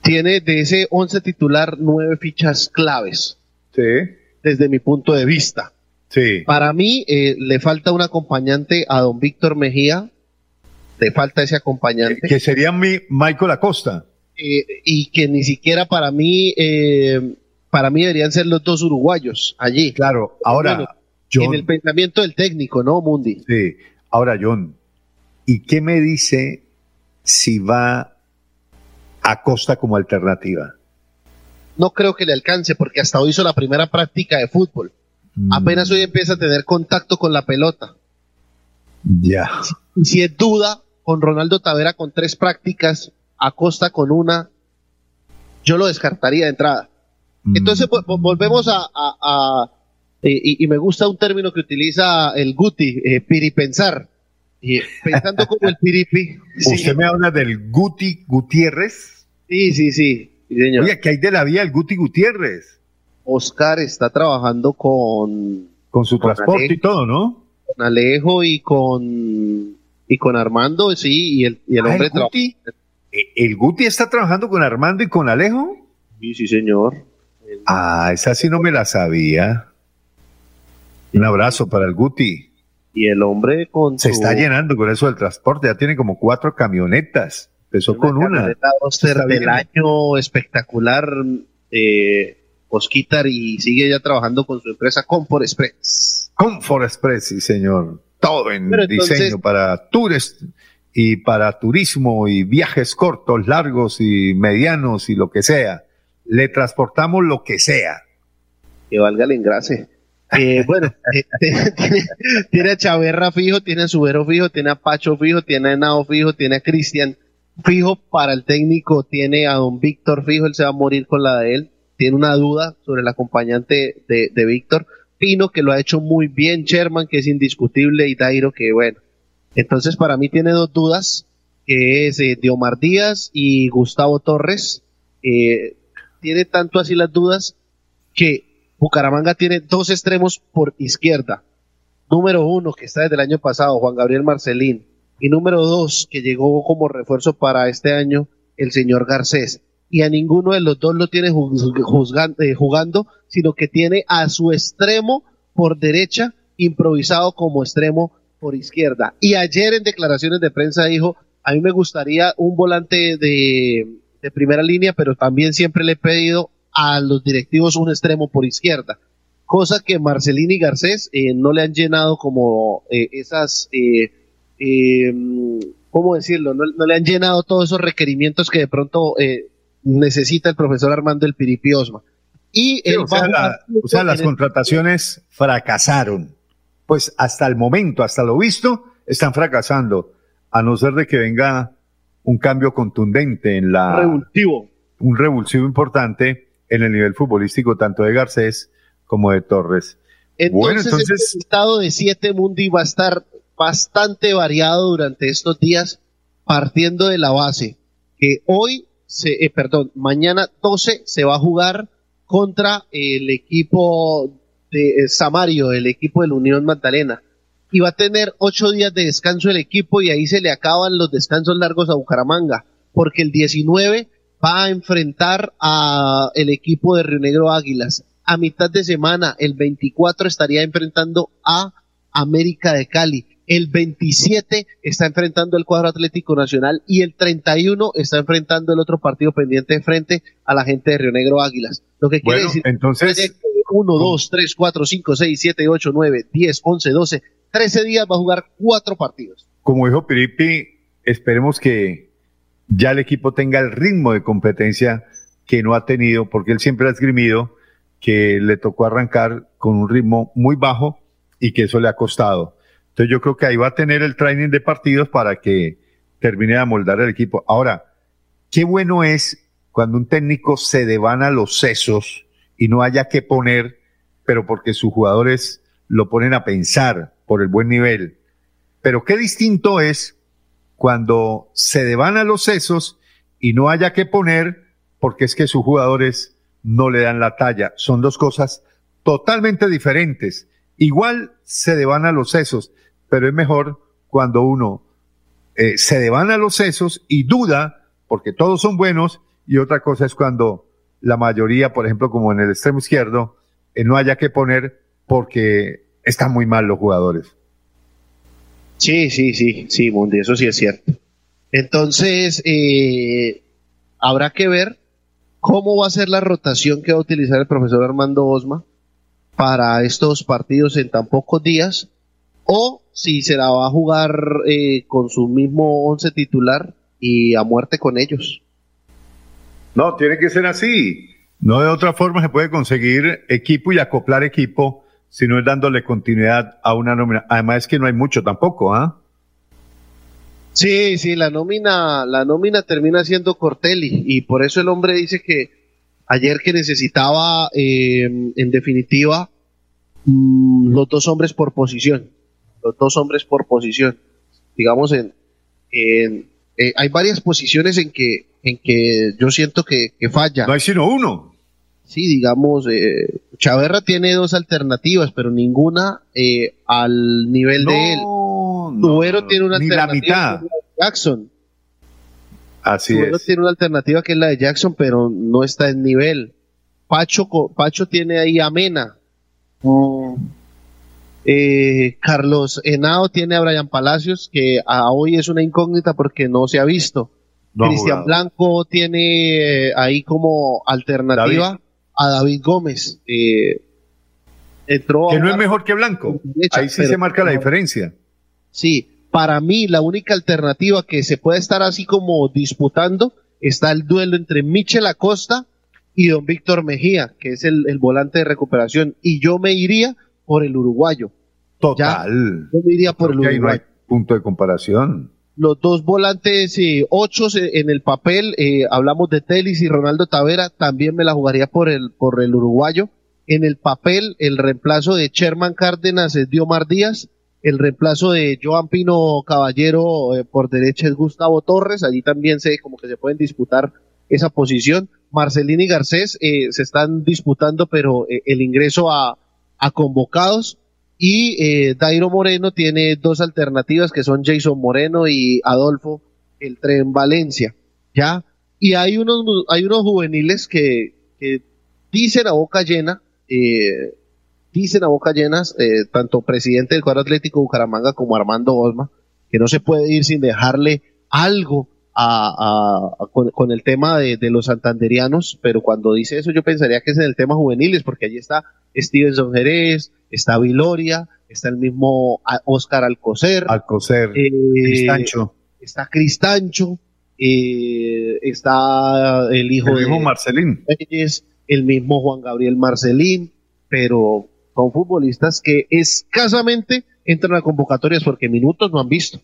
tiene de ese 11 titular nueve fichas claves. Sí. Desde mi punto de vista. Sí. Para mí eh, le falta un acompañante a don Víctor Mejía. Le falta ese acompañante. Que sería mi Michael Acosta. Eh, y que ni siquiera para mí, eh, para mí deberían ser los dos uruguayos allí. Claro, ahora. en el pensamiento del técnico, ¿no, Mundi? Sí. Ahora, John, ¿y qué me dice si va a Costa como alternativa? No creo que le alcance porque hasta hoy hizo la primera práctica de fútbol. Mm. Apenas hoy empieza a tener contacto con la pelota. Ya. Si es duda, con Ronaldo Tavera con tres prácticas, Acosta con una, yo lo descartaría de entrada. Mm. Entonces volvemos a, y, me gusta un término que utiliza el Guti, eh, piripensar. Y pensando como el piripi. ¿Usted me habla del Guti Gutiérrez? Sí, sí, sí. Oye, ¿qué hay de la vía el Guti Gutiérrez? Oscar está trabajando con... Con su transporte y todo, ¿no? Con Alejo y con... Y con Armando, sí, y el, y el ah, hombre... El Guti, ¿E, ¿El Guti está trabajando con Armando y con Alejo? Sí, sí, señor. Ah, esa sí no me la sabía. Un abrazo para el Guti. Y el hombre con Se está llenando con eso del transporte, ya tiene como cuatro camionetas. Empezó con una. del año espectacular, eh, Osquitar, y sigue ya trabajando con su empresa Comfort Express. Comfort Express, sí, señor. Todo en diseño para tours y para turismo y viajes cortos, largos y medianos y lo que sea. Le transportamos lo que sea. Que valga el engrase. Eh, bueno, eh, tiene, a Chaverra fijo, tiene a Subero fijo, tiene a Pacho fijo, tiene a Nao fijo, tiene a Cristian fijo para el técnico, tiene a don Víctor fijo, él se va a morir con la de él, tiene una duda sobre el acompañante de, Víctor, Pino que lo ha hecho muy bien, Sherman que es indiscutible y Dairo que bueno. Entonces para mí tiene dos dudas, que es eh, Diomar Díaz y Gustavo Torres. Eh, tiene tanto así las dudas que Bucaramanga tiene dos extremos por izquierda. Número uno, que está desde el año pasado, Juan Gabriel Marcelín y número dos, que llegó como refuerzo para este año, el señor Garcés. Y a ninguno de los dos lo tiene eh, jugando, sino que tiene a su extremo por derecha, improvisado como extremo por izquierda. Y ayer en declaraciones de prensa dijo, a mí me gustaría un volante de, primera línea, pero también siempre le he pedido a los directivos un extremo por izquierda cosa que Marcelín y Garcés eh, no le han llenado como eh, esas eh, eh, ¿cómo decirlo? No, le han llenado todos esos requerimientos que de pronto eh, necesita el profesor Armando el Piripiosma. Y el o, sea, las contrataciones fracasaron. Pues hasta el momento, hasta lo visto, están fracasando. A no ser de que venga un cambio contundente en la. Revulsivo. Un revulsivo importante en el nivel futbolístico, tanto de Garcés como de Torres. Entonces, bueno, entonces. El estado de siete Mundi va a estar bastante variado durante estos días, partiendo de la base que hoy, se, eh, perdón, mañana 12 se va a jugar contra el equipo de eh, Samario, el equipo de la Unión Magdalena. Y va a tener ocho días de descanso el equipo y ahí se le acaban los descansos largos a Bucaramanga, porque el 19 va a enfrentar a el equipo de Río Negro Águilas. A mitad de semana, el 24 estaría enfrentando a América de Cali el 27 está enfrentando el cuadro Atlético Nacional y el 31 está enfrentando el otro partido pendiente frente a la gente de Río Negro Águilas. Lo que quiere decir entonces 1, 2, 3, 4, 5, 6, 7, 8, 9, 10, 11, 12, 13 días va a jugar cuatro partidos. Como dijo Piripi, esperemos que ya el equipo tenga el ritmo de competencia que no ha tenido, porque él siempre ha esgrimido que le tocó arrancar con un ritmo muy bajo y que eso le ha costado. Entonces yo creo que ahí va a tener el training de partidos para que termine de amoldar el equipo. Ahora, qué bueno es cuando un técnico se devana los sesos y no haya que poner, pero porque sus jugadores lo ponen a pensar por el buen nivel. Pero qué distinto es cuando se devana los sesos y no haya que poner porque es que sus jugadores no le dan la talla. Son dos cosas totalmente diferentes. Igual se devana los sesos, pero es mejor cuando uno eh, se devana los sesos y duda, porque todos son buenos, y otra cosa es cuando la mayoría, por ejemplo, como en el extremo izquierdo, eh, no haya que poner porque están muy mal los jugadores. Sí, sí, sí, sí, Mundi, eso sí es cierto. Entonces, eh, habrá que ver cómo va a ser la rotación que va a utilizar el profesor Armando Osma para estos partidos en tan pocos días, o si se la va a jugar eh, con su mismo once titular y a muerte con ellos. No, tiene que ser así. No de otra forma se puede conseguir equipo y acoplar equipo si no es dándole continuidad a una nómina. Además es que no hay mucho tampoco, ¿ah? Sí, sí, la nómina, la nómina termina siendo Cortelli y por eso el hombre dice que ayer que necesitaba, eh, en definitiva, mm, los dos hombres por posición, los dos hombres por posición. Digamos, en, en eh, hay varias posiciones en que, en que yo siento que, falla. No hay sino uno. Sí, digamos, eh, Chaverra tiene dos alternativas, pero ninguna eh, al nivel de él. Tubero tiene una alternativa. La mitad. Jackson. Así Tubero tiene una alternativa que es la de Jackson, pero no está en nivel. Pacho, Pacho tiene ahí a Mena. Mm. Eh, Carlos Henao tiene a Brian Palacios, que a hoy es una incógnita porque no se ha visto. Cristian Blanco tiene ahí como alternativa a David Gómez. Eh, entró que no es mejor que Blanco. ahí sí se marca la diferencia. Sí, para mí la única alternativa que se puede estar así como disputando está el duelo entre Michel Acosta y don Víctor Mejía, que es el, volante de recuperación. Y yo me iría por el uruguayo. Total. yo me iría por el uruguayo. no hay punto de comparación. Los dos volantes eh, ocho en el papel, eh, hablamos de Telis y Ronaldo Tavera, también me la jugaría por el, por el uruguayo. En el papel, el reemplazo de Sherman Cárdenas es Diomar Díaz el reemplazo de Joan Pino Caballero eh, por derecha es Gustavo Torres. Allí también se como que se pueden disputar esa posición. Marcelini y Garcés eh, se están disputando, pero eh, el ingreso a, convocados. Y Dairo Moreno tiene dos alternativas que son Jason Moreno y Adolfo el Tren Valencia. ¿Ya? Y hay unos, hay unos juveniles que, que dicen a boca llena, eh, dicen a boca llenas, eh, tanto presidente del cuadro atlético Bucaramanga como Armando Osma, que no se puede ir sin dejarle algo a, con, el tema de, los santanderianos, pero cuando dice eso yo pensaría que es en el tema juveniles, porque allí está Stevenson Jerez, está Viloria, está el mismo Oscar Alcocer. Alcocer, eh, Cristancho. Está Cristancho, eh, está el hijo el mismo Marcelín. el mismo Juan Gabriel Marcelín, pero son futbolistas que escasamente entran a convocatorias porque minutos no han visto.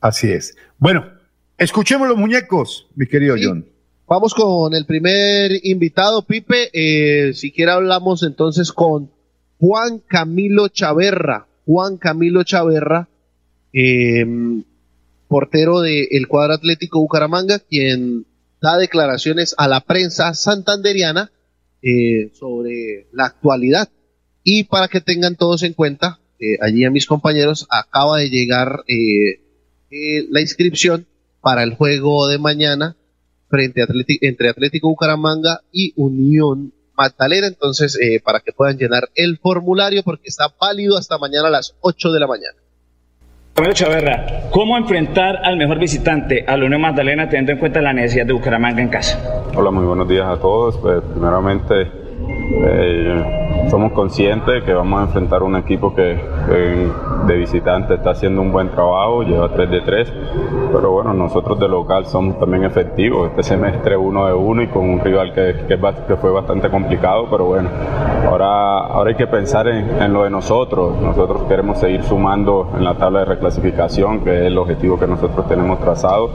Así es. Bueno, escuchemos los muñecos, mi querido John. Vamos con el primer invitado, Pipe. Eh, si quiere hablamos entonces con Juan Camilo Chaverra. Juan Camilo Chaverra, em, portero del cuadro atlético Bucaramanga, quien da declaraciones a la prensa santanderiana eh, sobre la actualidad y para que tengan todos en cuenta, eh, allí a mis compañeros acaba de llegar eh, eh, la inscripción para el juego de mañana frente a entre Atlético Bucaramanga y Unión Magdalena. Entonces, para que puedan llenar el formulario porque está válido hasta mañana a las 8 de la mañana. Camilo Chaverra, ¿cómo enfrentar al mejor visitante, a la Unión Magdalena, teniendo en cuenta la necesidad de Bucaramanga en casa? Hola, muy buenos días a todos. Pues, primeramente, eh, somos conscientes que vamos a enfrentar un equipo que, de visitante está haciendo un buen trabajo, lleva 3 de 3, pero bueno, nosotros de local somos también efectivos. Este semestre uno de uno y con un rival que, fue bastante complicado, pero bueno, ahora, ahora hay que pensar en, lo de nosotros. Nosotros queremos seguir sumando en la tabla de reclasificación, que es el objetivo que nosotros tenemos trazado,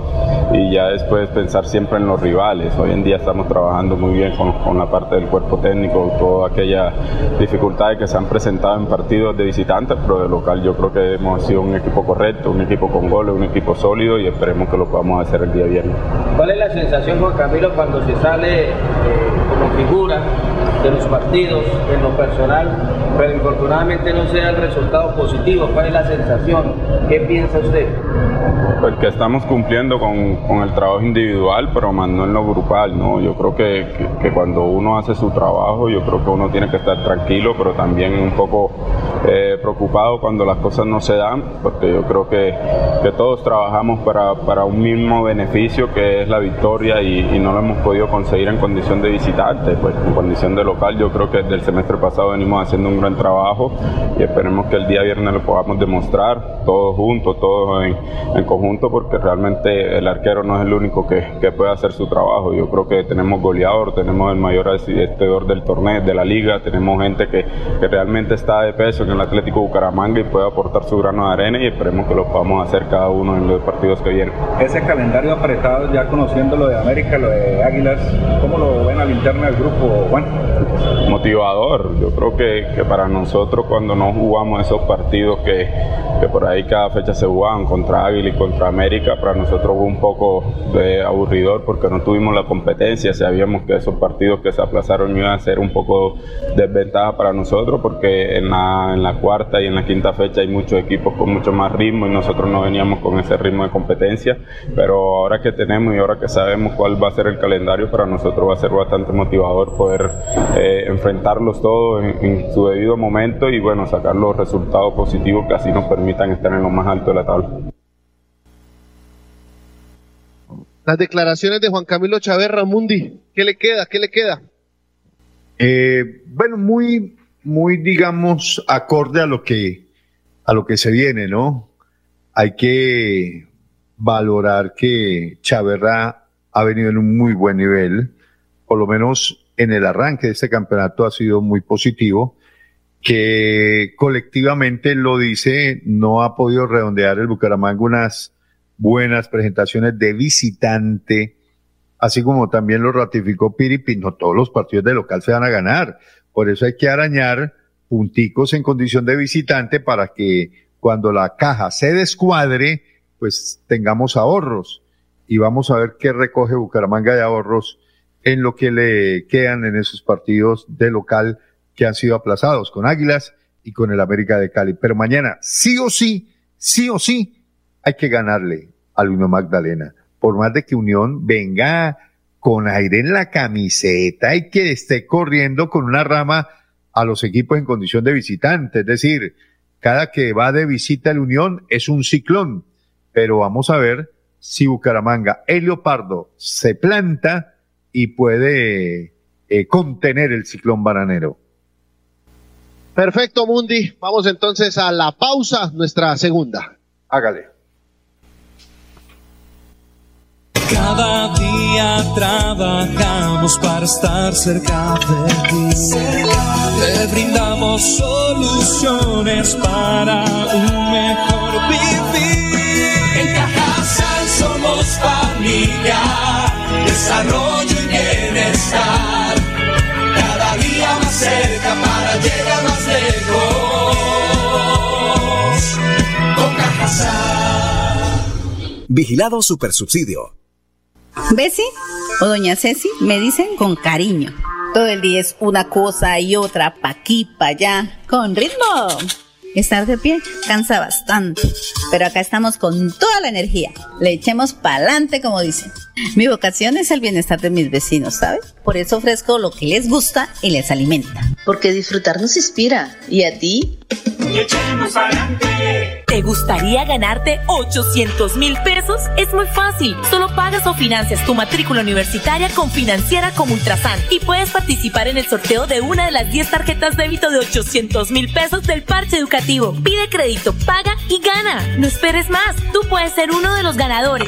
y ya después pensar siempre en los rivales. Hoy en día estamos trabajando muy bien con la parte del cuerpo técnico, todas aquellas dificultades que se han presentado en partidos de visitantes, pero de local yo creo que hemos sido un equipo correcto, un equipo con goles, un equipo sólido y esperemos que lo podamos hacer el día viernes. ¿Cuál es la sensación, Juan Camilo, cuando se sale eh, figura de los partidos en lo personal pero infortunadamente no sea el resultado positivo. ¿Cuál es la sensación? ¿Qué piensa usted? Pues que estamos cumpliendo con, con el trabajo individual, pero más no en lo grupal, ¿no? Yo creo que, que, cuando uno hace su trabajo, yo creo que uno tiene que estar tranquilo, pero también un poco eh, preocupado cuando las cosas no se dan, porque yo creo que, que todos trabajamos para, para, un mismo beneficio, que es la victoria, y, no lo hemos podido conseguir en condición de visitante, pues en condición de local, yo creo que desde el semestre pasado venimos haciendo un gran trabajo y esperemos que el día viernes lo podamos demostrar todos juntos, todos en, en conjunto, porque realmente el arquero no es el único que, que, puede hacer su trabajo. Yo creo que tenemos goleador, tenemos el mayor asistidor del torneo, de la liga, tenemos gente que, que, realmente está de peso en el Atlético Bucaramanga y puede aportar su grano de arena y esperemos que lo podamos hacer cada uno en los partidos que vienen. Ese calendario apretado, ya conociendo lo de América, lo de Águilas, ¿cómo lo ven al interno del grupo, Juan? Motivador, yo creo que, que para nosotros cuando no jugamos esos partidos que, que por ahí cada fecha se jugaban contra Águila y contra América, para nosotros fue un poco de aburridor porque no tuvimos la competencia, sabíamos que esos partidos que se aplazaron iban a ser un poco desventaja para nosotros porque en la, en la cuarta y en la quinta fecha hay muchos equipos con mucho más ritmo y nosotros no veníamos con ese ritmo de competencia, pero ahora que tenemos y ahora que sabemos cuál va a ser el calendario, para nosotros va a ser bastante motivador poder eh, enfrentarlos todos en, en su debido momento y bueno, sacar los resultados positivos que así nos permitan estar en lo más alto de la tabla. Las declaraciones de Juan Camilo Chaverra Mundi, ¿qué le queda? ¿Qué le queda? Eh, bueno, muy, muy, digamos, acorde a lo que, a lo que se viene, ¿no? Hay que valorar que Chaverra ha venido en un muy buen nivel, por lo menos en el arranque de este campeonato ha sido muy positivo, que colectivamente lo dice, no ha podido redondear el Bucaramanga unas buenas presentaciones de visitante, así como también lo ratificó Piripi, no todos los partidos de local se van a ganar. Por eso hay que arañar punticos en condición de visitante para que cuando la caja se descuadre, pues tengamos ahorros. Y vamos a ver qué recoge Bucaramanga de ahorros en lo que le quedan en esos partidos de local que han sido aplazados con Águilas y con el América de Cali. Pero mañana, sí o sí, sí o sí, hay que ganarle al Unión Magdalena. Por más de que Unión venga con aire en la camiseta y que esté corriendo con una rama a los equipos en condición de visitante. Es decir, cada que va de visita la Unión es un ciclón. Pero vamos a ver si Bucaramanga, el Leopardo, se planta y puede eh, contener el ciclón bananero. Perfecto, Mundi. Vamos entonces a la pausa, nuestra segunda. Hágale. Cada día trabajamos para estar cerca de ti. Te brindamos soluciones para un mejor vivir. En Cajasal somos familia, desarrollo bienestar. Cada día más cerca para llegar más lejos. Con Cajasal. Vigilado Supersubsidio. Bessie o Doña Ceci me dicen con cariño. Todo el día es una cosa y otra, pa' aquí, pa' allá, con ritmo. Estar de pie cansa bastante, pero acá estamos con toda la energía. Le echemos pa'lante, como dicen. Mi vocación es el bienestar de mis vecinos, ¿sabes? Por eso ofrezco lo que les gusta y les alimenta. Porque disfrutar nos inspira. ¿Y a ti? ¿Te gustaría ganarte 800 mil pesos? Es muy fácil. Solo pagas o financias tu matrícula universitaria con Financiera como Ultrasan y puedes participar en el sorteo de una de las 10 tarjetas débito de 800 mil pesos del parche educativo. Pide crédito, paga y gana. No esperes más. Tú puedes ser uno de los ganadores.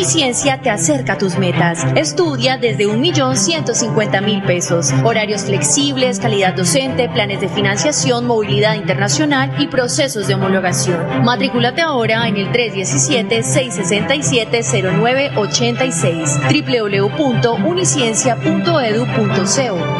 Uniciencia te acerca a tus metas. Estudia desde 1.150.000 pesos. Horarios flexibles, calidad docente, planes de financiación, movilidad internacional y procesos de homologación. Matrículate ahora en el 317-667-0986 www.uniciencia.edu.co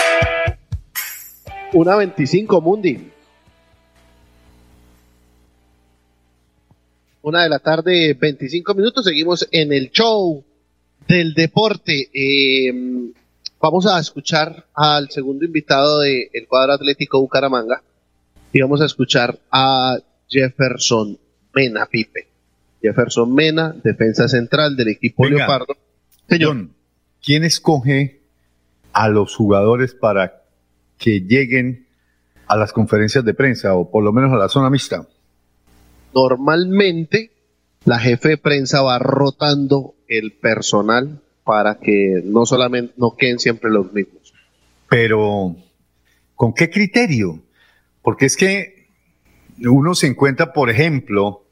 Una 25, Mundi. Una de la tarde, 25 minutos. Seguimos en el show del deporte. Eh, vamos a escuchar al segundo invitado del cuadro atlético Bucaramanga. Y vamos a escuchar a Jefferson Mena, Pipe. Jefferson Mena, defensa central del equipo Venga, Leopardo. Señor, ¿quién escoge a los jugadores para que lleguen a las conferencias de prensa o por lo menos a la zona mixta? Normalmente la jefe de prensa va rotando el personal para que no solamente no queden siempre los mismos. Pero, ¿con qué criterio? Porque es que uno se encuentra, por ejemplo,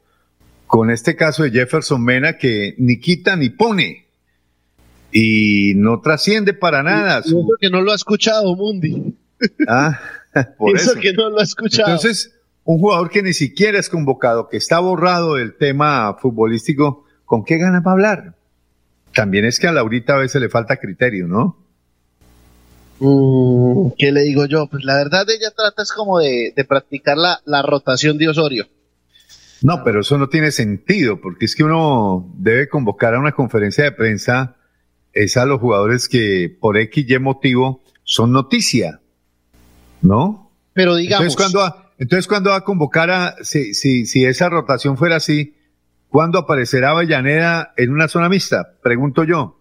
con este caso de Jefferson Mena que ni quita ni pone y no trasciende para nada. Y eso que no lo ha escuchado, Mundi. Ah, por eso, eso. que no lo ha escuchado. Entonces, un jugador que ni siquiera es convocado, que está borrado del tema futbolístico, ¿con qué ganas va a hablar? También es que a Laurita a veces le falta criterio, ¿no? Mm, ¿Qué le digo yo? Pues la verdad ella trata es como de, de practicar la, la rotación de Osorio. No, pero eso no tiene sentido, porque es que uno debe convocar a una conferencia de prensa es a los jugadores que por X y motivo son noticia, ¿no? Pero digamos, Entonces, cuando va, entonces, ¿cuándo va a convocar a, si, si, si esa rotación fuera así, ¿cuándo aparecerá Avellaneda en una zona mixta? Pregunto yo.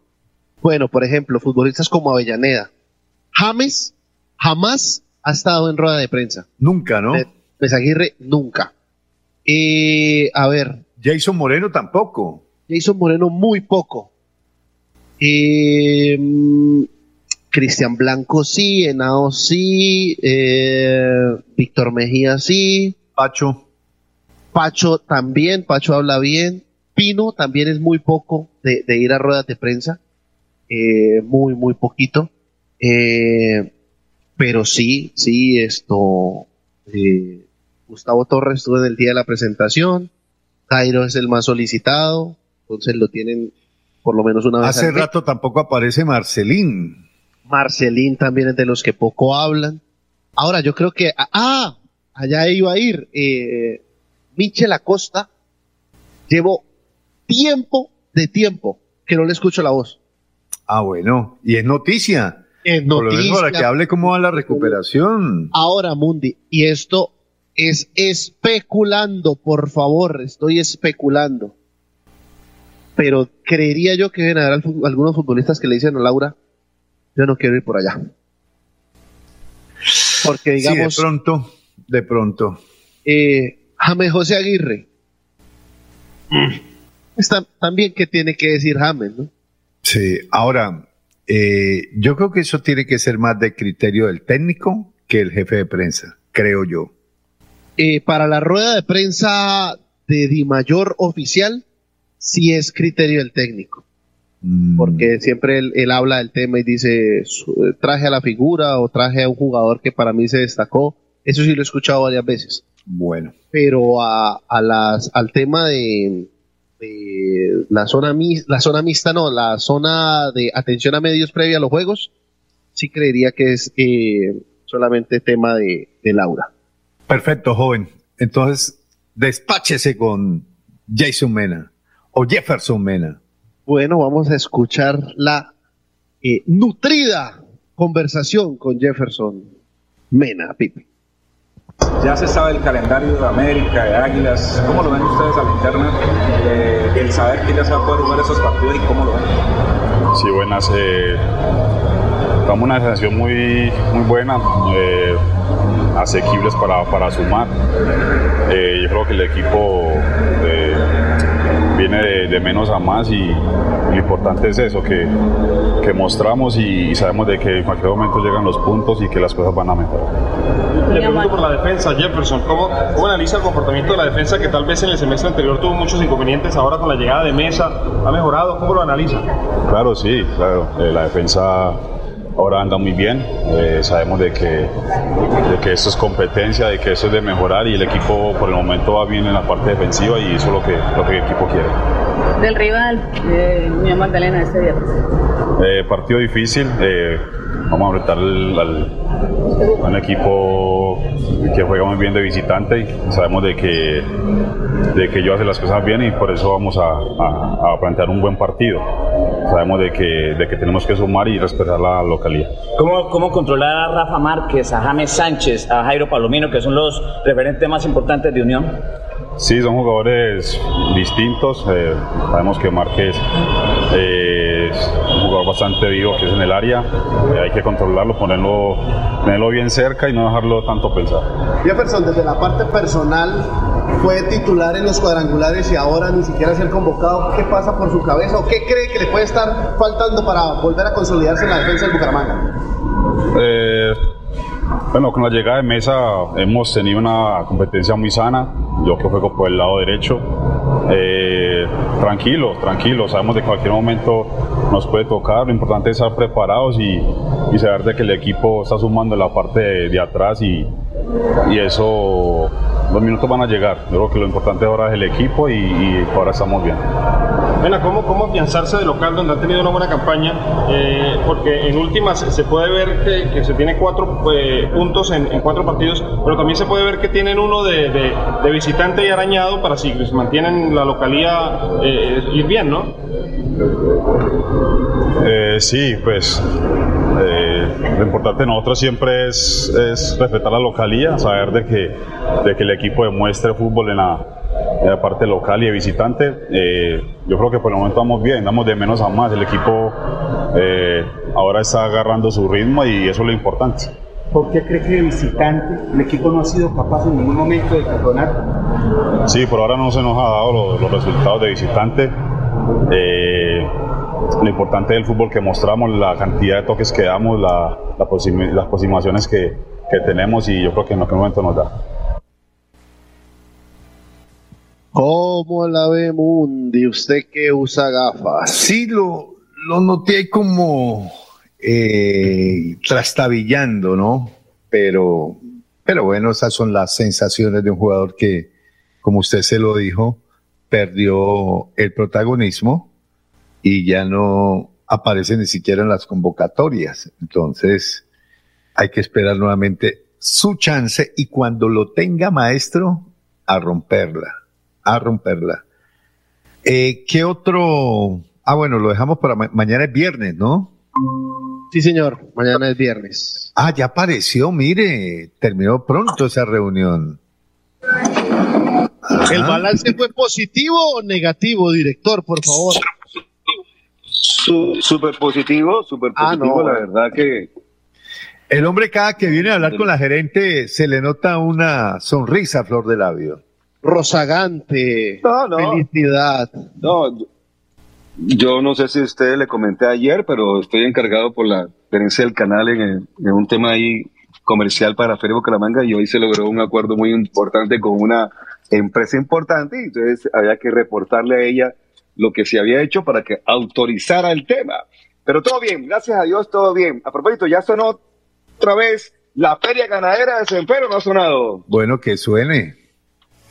bueno, por ejemplo, futbolistas como Avellaneda. James jamás ha estado en rueda de prensa. Nunca, ¿no? Pues Aguirre nunca. Eh, a ver, Jason Moreno tampoco. Jason Moreno muy poco. Eh, Cristian Blanco sí, Henao sí, eh, Víctor Mejía sí, Pacho. Pacho también, Pacho habla bien, Pino también es muy poco de, de ir a ruedas de prensa, eh, muy, muy poquito, Eh, pero sí, sí, esto, eh, Gustavo Torres estuvo en el día de la presentación, Cairo es el más solicitado, entonces lo tienen por lo menos una vez Hace rato tampoco aparece Marcelín. Marcelín también es de los que poco hablan. Ahora, yo creo que, ah, allá iba a ir, eh, Michel Acosta, llevo tiempo de tiempo que no le escucho la voz. Ah, bueno. Y es noticia. Es Por lo menos para noticia. que hable cómo va la recuperación. Ahora, Mundi, y esto es especulando, por favor, estoy especulando. Pero creería yo que deben haber algunos futbolistas que le dicen a Laura, yo no quiero ir por allá. Porque digamos, Sí, de pronto, de pronto. eh, James José Aguirre. Está, también que tiene que decir James, ¿no? Sí, ahora, eh, yo creo que eso tiene que ser más de criterio del técnico que el jefe de prensa, creo yo. Eh, para la rueda de prensa de Di Mayor oficial, sí es criterio del técnico. Mm. Porque siempre él, él habla del tema y dice, su- traje a la figura o traje a un jugador que para mí se destacó. Eso sí lo he escuchado varias veces. Bueno, Pero a, a las, al tema de, de la zona la zona mixta, no, la zona de atención a medios previa a los juegos, sí creería que es eh, solamente tema de, de Laura. perfecto, joven. Entonces, despáchese con Jason Mena o Jefferson Mena. Bueno, vamos a escuchar la eh, nutrida conversación con Jefferson Mena, Pipe. Ya se sabe el calendario de América, de Águilas. ¿Cómo lo ven ustedes a la interna? Eh, el saber que ya se va a poder jugar esos partidos y cómo lo ven. Sí, buenas. Eh, estamos una sensación muy, muy buena, eh, asequibles para, para sumar. Eh, yo creo que el equipo viene de, de menos a más y, lo importante es eso, que, que mostramos y, sabemos de que en cualquier momento llegan los puntos y que las cosas van a mejorar. Le pregunto por la defensa, Jefferson. ¿Cómo, ¿Cómo analiza el comportamiento de la defensa que tal vez en el semestre anterior tuvo muchos inconvenientes? Ahora con la llegada de Mesa, ¿ha mejorado? ¿Cómo lo analiza? Claro, sí, claro. Eh, la defensa ahora anda muy bien. Eh, sabemos de que, de que esto es competencia, de que eso es de mejorar y el equipo por el momento va bien en la parte defensiva y eso es lo que, lo que el equipo quiere. Del rival, eh, Unión Magdalena, este viernes. Eh, partido difícil. eh, vamos a enfrentar al, al- a un equipo que juega muy bien de visitante y sabemos de que, de que ellos hacen las cosas bien y por eso vamos a, a- a plantear un buen partido. Sabemos de que, de que tenemos que sumar y respetar la localidad. ¿Cómo, ¿Cómo controlar a Rafa Márquez, a James Sánchez, a Jairo Palomino, que son los referentes más importantes de Unión? Sí, son jugadores distintos. eh, sabemos que Márquez eh, es un jugador bastante vivo que es en el área. eh, hay que controlarlo, ponerlo, tenerlo bien cerca y no dejarlo tanto pensar. Jefferson, desde la parte personal, fue titular en los cuadrangulares y ahora ni siquiera ser convocado. ¿Qué pasa por su cabeza o qué cree que le puede estar faltando para volver a consolidarse en la defensa del Bucaramanga? Eh, bueno, con la llegada de Mesa hemos tenido una competencia muy sana. Yo que juego por el lado derecho. Eh, tranquilo, tranquilo. Sabemos de cualquier momento nos puede tocar. Lo importante es estar preparados y, saber de que el equipo está sumando en la parte de, atrás y, y eso, los minutos van a llegar. Yo creo que lo importante ahora es el equipo y, y ahora estamos bien. Mena, ¿cómo, ¿cómo afianzarse de local donde ha tenido una buena campaña? Eh, porque en últimas se puede ver que, se tiene cuatro eh, puntos en, cuatro partidos, pero también se puede ver que tienen uno de, de- visitante y arañado para si mantienen la localidad eh, ir bien, ¿no? Eh, sí, pues eh, lo importante de nosotros siempre es, es respetar la localía, saber de que, de que el equipo demuestre fútbol en la, en la parte local y de visitante. Eh, yo creo que por el momento vamos bien, vamos de menos a más. El equipo eh, ahora está agarrando su ritmo y eso es lo importante. ¿Por qué cree que de visitante el equipo no ha sido capaz en ningún momento de campeonato? Sí, por ahora no se nos ha dado los, los resultados de visitante. Eh, lo importante del fútbol que mostramos, la cantidad de toques que damos, la, la las aproximaciones que, que tenemos y yo creo que en aquel momento nos da. ¿Cómo la ve Mundi? Usted que usa gafas. Sí, lo, lo noté como eh, trastabillando, ¿no? Pero, pero bueno, esas son las sensaciones de un jugador que, como usted se lo dijo, perdió el protagonismo y ya no aparece ni siquiera en las convocatorias. Entonces, hay que esperar nuevamente su chance y cuando lo tenga maestro, a romperla, a romperla. Eh, ¿Qué otro? Ah, bueno, lo dejamos para ma- mañana es viernes, ¿no? Sí, señor. Mañana es viernes. Ah, ya apareció, mire, terminó pronto esa reunión. ¿El balance fue positivo o negativo, director, por favor? Súper positivo, súper Ah, positivo, no. la verdad que El hombre cada que viene a hablar con la gerente se le nota una sonrisa a flor de labio. Rozagante. No, no. Felicidad. No, yo no sé si usted le comenté ayer, pero estoy encargado por la gerencia del canal en, el- en un tema ahí comercial para Feria Bucaramanga y hoy se logró un acuerdo muy importante con una empresa importante y entonces había que reportarle a ella lo que se había hecho para que autorizara el tema. Pero todo bien, gracias a Dios, todo bien. A propósito, ya sonó otra vez la Feria Ganadera de Sempero, ¿no ha sonado? Bueno, que suene.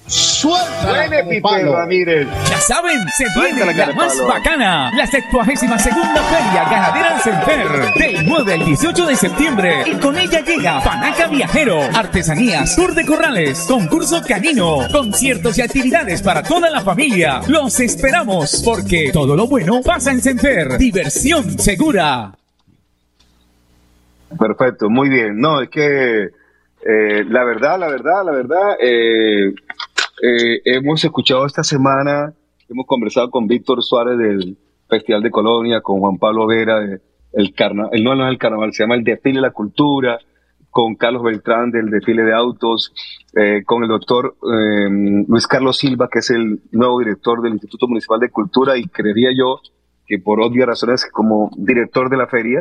Suelta, Pipe Ramírez. Ya saben, se viene la más palo. bacana, la 72 segunda Feria Ganadera del Semper, del 9 al 18 de septiembre. Y con ella llega Panaca Viajero, artesanías, tour de corrales, concurso canino, conciertos y actividades para toda la familia. Los esperamos, porque todo lo bueno pasa en Semper. Diversión segura. Perfecto, muy bien. No, es que eh, la verdad, la verdad, la verdad, eh, eh, hemos escuchado esta semana, hemos conversado con Víctor Suárez del Festival de Colonia, con Juan Pablo Vera, de- el carnaval, no, no es el carnaval, se llama el Desfile de la Cultura, con Carlos Beltrán del Desfile de Autos, eh, con el doctor eh, Luis Carlos Silva, que es el nuevo director del Instituto Municipal de Cultura, y creería yo que por obvias razones como director de la feria,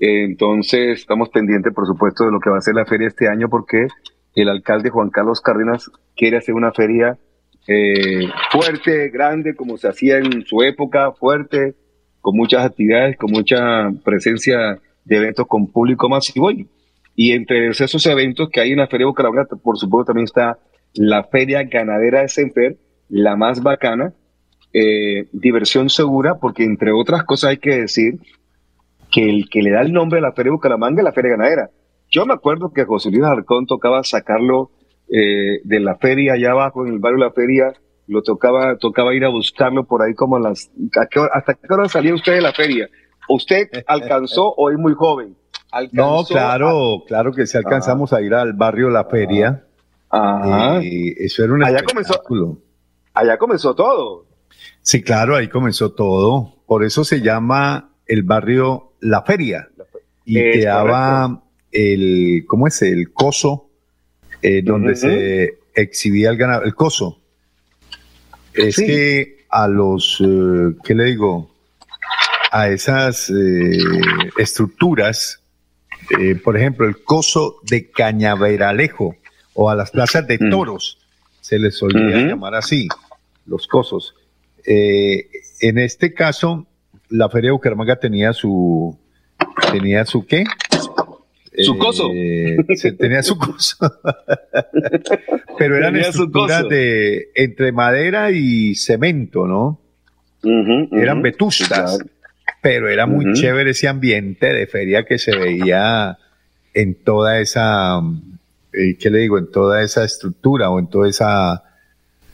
eh, entonces estamos pendientes, por supuesto, de lo que va a ser la feria este año, porque el alcalde Juan Carlos Cárdenas quiere hacer una feria eh, fuerte, grande, como se hacía en su época, fuerte, con muchas actividades, con mucha presencia de eventos con público masivo. Y, y entre esos eventos que hay en la Feria Bucaramanga, por supuesto, también está la Feria Ganadera de Semper, la más bacana, eh, diversión segura, porque entre otras cosas hay que decir que el que le da el nombre a la Feria Bucaramanga es la Feria Ganadera. Yo me acuerdo que José Luis Alarcón tocaba sacarlo eh, de la feria allá abajo, en el barrio de la feria, lo tocaba, tocaba ir a buscarlo por ahí como a las... ¿a qué hora- ¿Hasta qué hora salía usted de la feria? ¿Usted alcanzó o es muy joven? No, claro, claro que sí alcanzamos a ir al barrio La Feria. Ajá. Y eso era un Allá comenzó- espectáculo. Allá comenzó todo. Sí, claro, ahí comenzó todo. Por eso se llama el barrio La Feria. Y Es quedaba el, ¿cómo es? El coso, eh, donde se exhibía el ganado. El coso. Es Sí. que a los, eh, ¿qué le digo? A esas eh, estructuras, eh, por ejemplo, el coso de Cañaveralejo o a las plazas de toros, se les solía llamar así, los cosos. Eh, en este caso, la Feria de Bucaramanga tenía su, tenía su qué? Su coso. Eh, se- tenía su coso. Pero eran Tenía estructuras coso. de entre madera y cemento, ¿no? Eran vetustas, pero era muy chévere ese ambiente de feria que se veía en toda esa, eh, ¿qué le digo? En toda esa estructura o en toda esa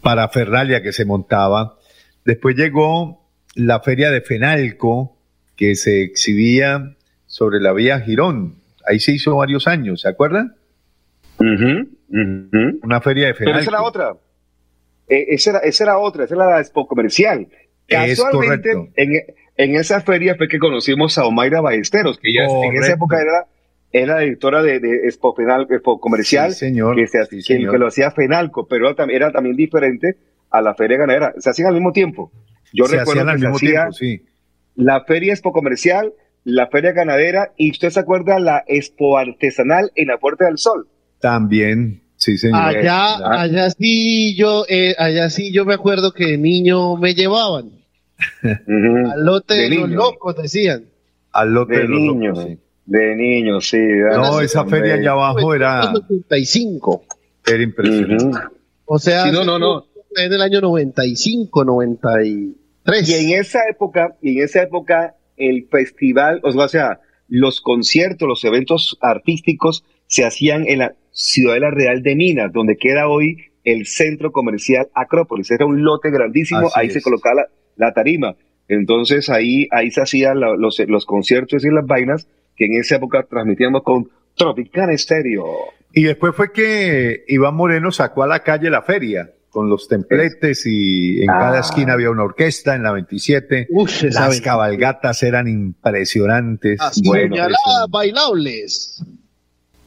parafernalia que se montaba. Después llegó la feria de Fenalco, que se exhibía sobre la vía Girón. Ahí se hizo varios años, ¿se acuerdan? Una feria de Pero Fenalco. esa era otra. Eh, esa, era, esa era otra, esa era la expo comercial. Casualmente, en, en esa feria fue que conocimos a Omaira Ballesteros, que ella en esa época era, era la directora de, de Expo, Penal, Expo Comercial, Sí, señor. que, se- Sí, que- señor. que lo hacía Fenalco, pero era, tam- era también diferente a la feria ganadera. Se hacían al mismo tiempo. Yo Se recuerdo hacían que al se mismo hacía tiempo, sí. la feria Expo Comercial, la feria ganadera, y usted se acuerda la Expo Artesanal en la Puerta del Sol. También, sí, señor. Allá, allá sí yo, eh, allá sí yo me acuerdo que de niño me llevaban. Al lote De de, los locos decían. Al lote De de los niños, locos, sí. de niños, sí. No, esa feria allá abajo era, 95. era impresionante. O sea, Sí, no, no, no. en el año 95, 93. Y en esa época, y en esa época, el festival, o sea, los conciertos, los eventos artísticos se hacían en la Ciudadela Real de Minas, donde queda hoy el centro comercial Acrópolis. Era un lote grandísimo, Así ahí es. se colocaba la, la tarima. Entonces ahí, ahí se hacían la- los, los conciertos y las vainas que en esa época transmitíamos con Tropicana Stereo. Y después fue que Iván Moreno sacó a la calle la feria con los templetes y en cada Ah. esquina había una orquesta en la 27. esa Las cabalgatas eran impresionantes. Así Bueno, señaladas, bailables.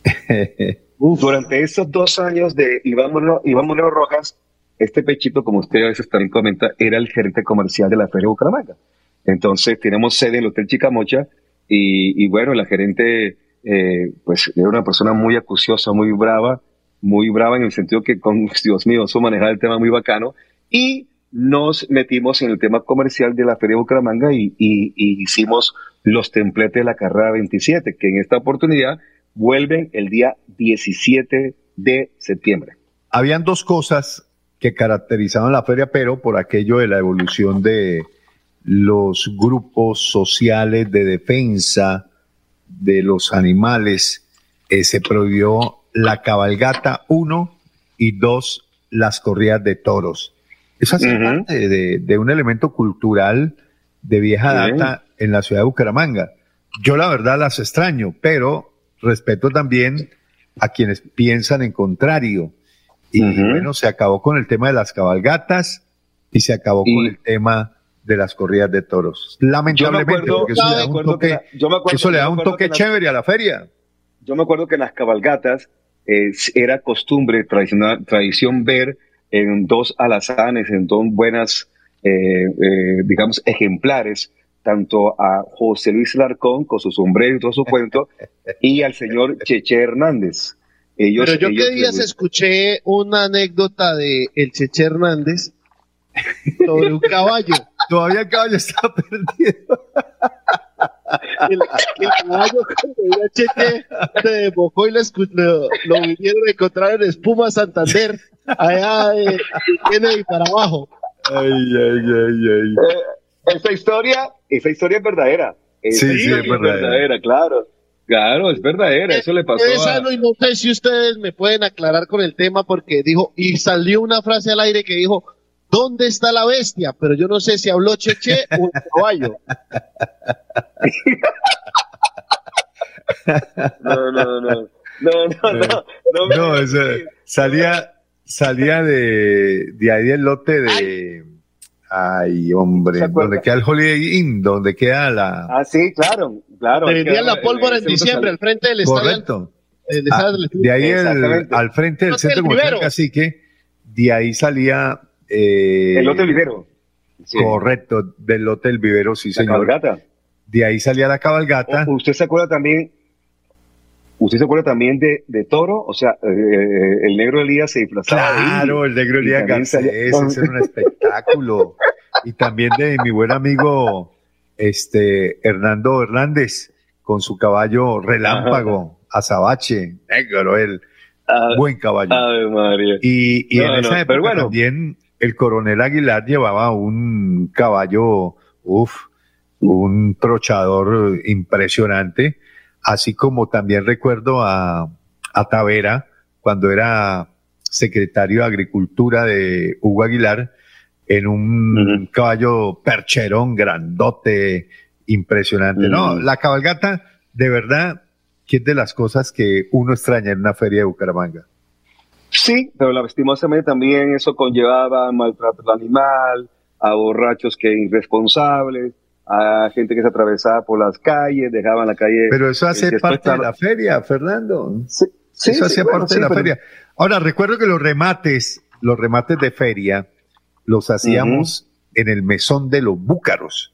Durante esos dos años de Iván Moreno Rojas, este pechito, como usted a veces también comenta, era el gerente comercial de la Feria de Bucaramanga. Entonces, tenemos sede en el Hotel Chicamocha y, y bueno, la gerente, eh, pues, era una persona muy acuciosa, muy brava, muy brava en el sentido que, con, Dios mío, su manejaba el tema muy bacano y nos metimos en el tema comercial de la Feria Bucaramanga y, y- y hicimos los templetes de la carrera 27, que en esta oportunidad vuelven el día 17 de septiembre. Habían dos cosas que caracterizaban la feria, pero por aquello de la evolución de los grupos sociales de defensa de los animales, eh, se prohibió la cabalgata, uno, y dos, las corridas de toros. Eso hace parte de, de, un elemento cultural de vieja data en la ciudad de Bucaramanga. Yo la verdad las extraño, pero respeto también a quienes piensan en contrario. Y bueno, se acabó con el tema de las cabalgatas y se acabó con el tema de las corridas de toros. Lamentablemente, porque eso le da un toque, eso le da un toque chévere a la feria. Yo me acuerdo que en las cabalgatas eh, era costumbre, tradicional, tradición ver en dos alazanes, en dos buenas, eh, eh, digamos, ejemplares, tanto a José Luis Larcón con su sombrero y todo su cuento, y al señor Cheche Hernández. Ellos, Pero yo qué días escuché una anécdota de el Cheche Hernández sobre un caballo. Todavía el caballo está perdido. El, caballo cuando Cheche se desbocó y lo, lo, vinieron a encontrar en Espuma Santander, allá de, y para abajo. Ay, ay, ay, ay. Eh, esa historia, esa historia es verdadera. sí, sí, es verdadera. claro. Claro, es verdadera, eso le pasó. a... y no sé si ustedes me pueden aclarar con el tema porque dijo, y salió una frase al aire que dijo, ¿dónde está la bestia? Pero yo no sé si habló Cheche o el caballo. No, no, no. No, no, no. No, no salía, salía de, de ahí del lote de. Ay, hombre, donde queda el Holiday Inn, donde queda la. Ah, sí, claro, claro. vendían la pólvora en diciembre al frente del estadio. Correcto. Ah, de ahí al frente del centro comercial Cacique, de ahí salía. Eh, el Hotel Vivero. Correcto, del Hotel Vivero, sí, señor. Cabalgata. De ahí salía la cabalgata. ¿Usted se acuerda también ¿Usted se acuerda también de, de Toro? O sea, eh, eh, el negro Elías se disfrazaba. Claro, el negro Elías Garcés, ese era un espectáculo. y también de mi buen amigo este Hernando Hernández con su caballo relámpago, azabache, negro, el ah, buen caballo. María. Y, y en esa época bueno. también el coronel Aguilar llevaba un caballo, uff, un trochador impresionante así como también recuerdo a, a Tavera cuando era secretario de Agricultura de Hugo Aguilar en un caballo percherón grandote, impresionante. No, la cabalgata, de verdad, que es de las cosas que uno extraña en una feria de Bucaramanga. Sí, pero lastimosamente también eso conllevaba maltrato al animal, a borrachos que irresponsables, a gente que se atravesaba por las calles, dejaban la calle. Pero eso hace parte de la feria, Fernando. Sí, eso hacía parte de la feria. Ahora, recuerdo que los remates, los remates de feria, los hacíamos en el mesón de los búcaros.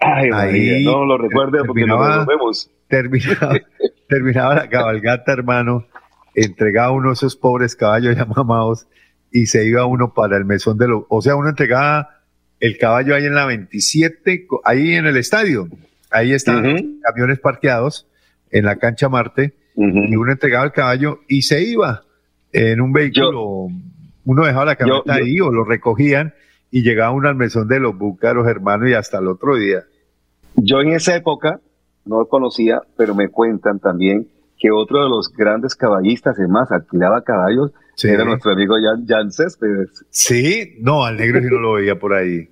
Ay, Ahí no lo recuerdo porque no lo vemos. Terminaba, terminaba la cabalgata, hermano, entregaba uno de esos pobres caballos ya mamados y se iba uno para el mesón de los, o sea, uno entregaba el caballo ahí en la 27, ahí en el estadio. Ahí están los camiones parqueados en la cancha Marte y uno entregaba el caballo y se iba en un vehículo. uno dejaba la camioneta ahí o lo recogían y llegaba uno al mesón de los búcaros, hermano, y hasta el otro día. Yo en esa época no lo conocía, pero me cuentan también que otro de los grandes caballistas, además, alquilaba caballos, era nuestro amigo Jan, Jan Céspedes. Sí, no, al negro sí no lo veía por ahí.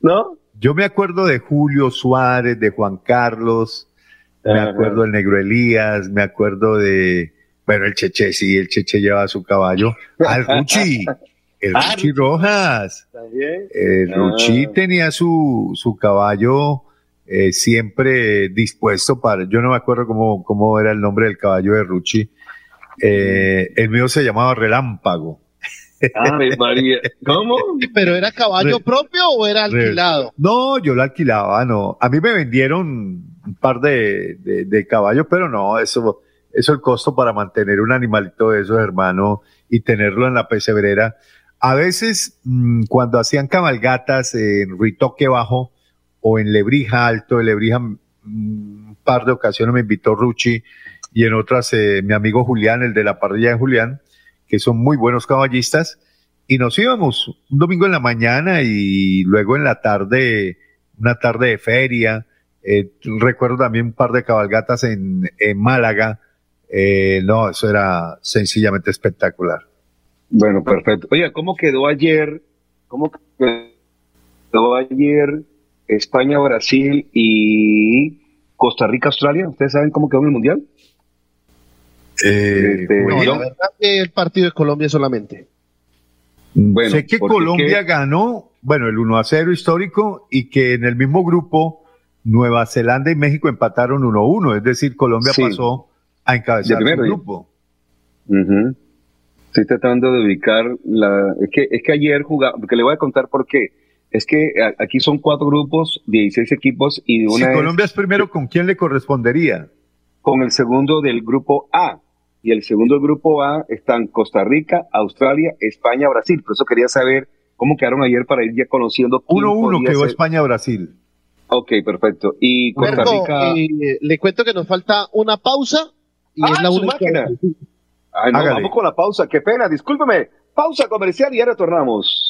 ¿no? Yo me acuerdo de Julio Suárez, de Juan Carlos, me acuerdo del Negro Elías, me acuerdo de, bueno, el Cheche, sí, el Cheche lleva su caballo, al Ruchi, el ah, Ruchi Rojas. El Ruchi ah. tenía su, su caballo eh, siempre dispuesto para, yo no me acuerdo cómo, cómo era el nombre del caballo de Ruchi. Eh, el mío se llamaba Relámpago. María. ¿Cómo? ¿Pero era caballo propio o era alquilado? No, yo lo alquilaba, no. A mí me vendieron un par de, de, caballos, pero no, eso, eso el costo para mantener un animalito de esos, hermano, y tenerlo en la pesebrera. A veces, mm, cuando hacían cabalgatas en Ruitoque Bajo o en Lebrija Alto, en Lebrija, mm, un par de ocasiones me invitó Ruchi y en otras eh, mi amigo Julián, el de la parrilla de Julián, que son muy buenos caballistas, y nos íbamos un domingo en la mañana y luego en la tarde, una tarde de feria. Eh, recuerdo también un par de cabalgatas en, en Málaga. Eh, no, eso era sencillamente espectacular. Bueno, perfecto. Oye, ¿cómo quedó ayer? ¿Cómo quedó ayer España, Brasil y Costa Rica, Australia? ¿Ustedes saben cómo quedó en el Mundial? Eh, Este, No, yo- la verdad que el partido de Colombia solamente. Bueno, sé que Colombia que- ganó, bueno, el 1 a 0 histórico y que en el mismo grupo Nueva Zelanda y México empataron 1 a 1, es decir, Colombia Sí. pasó a encabezar ya. grupo. Ujú. Estoy tratando de ubicar la. Es que, es que ayer jugaba, porque le voy a contar por qué. Es que aquí son cuatro grupos, 16 equipos y Si una es Colombia es primero, ¿con quién le correspondería? con el segundo del grupo A. Y el segundo del grupo A están Costa Rica, Australia, España, Brasil. Por eso quería saber cómo quedaron ayer para ir ya conociendo. quién 1-1 podía quedó ser. España-Brasil. Ok, perfecto. Y Costa Rica. eh, le cuento que nos falta una pausa y Ah, es la su única. máquina. Ay, no, vamos con la pausa. Qué pena, discúlpeme. Pausa comercial y ya retornamos.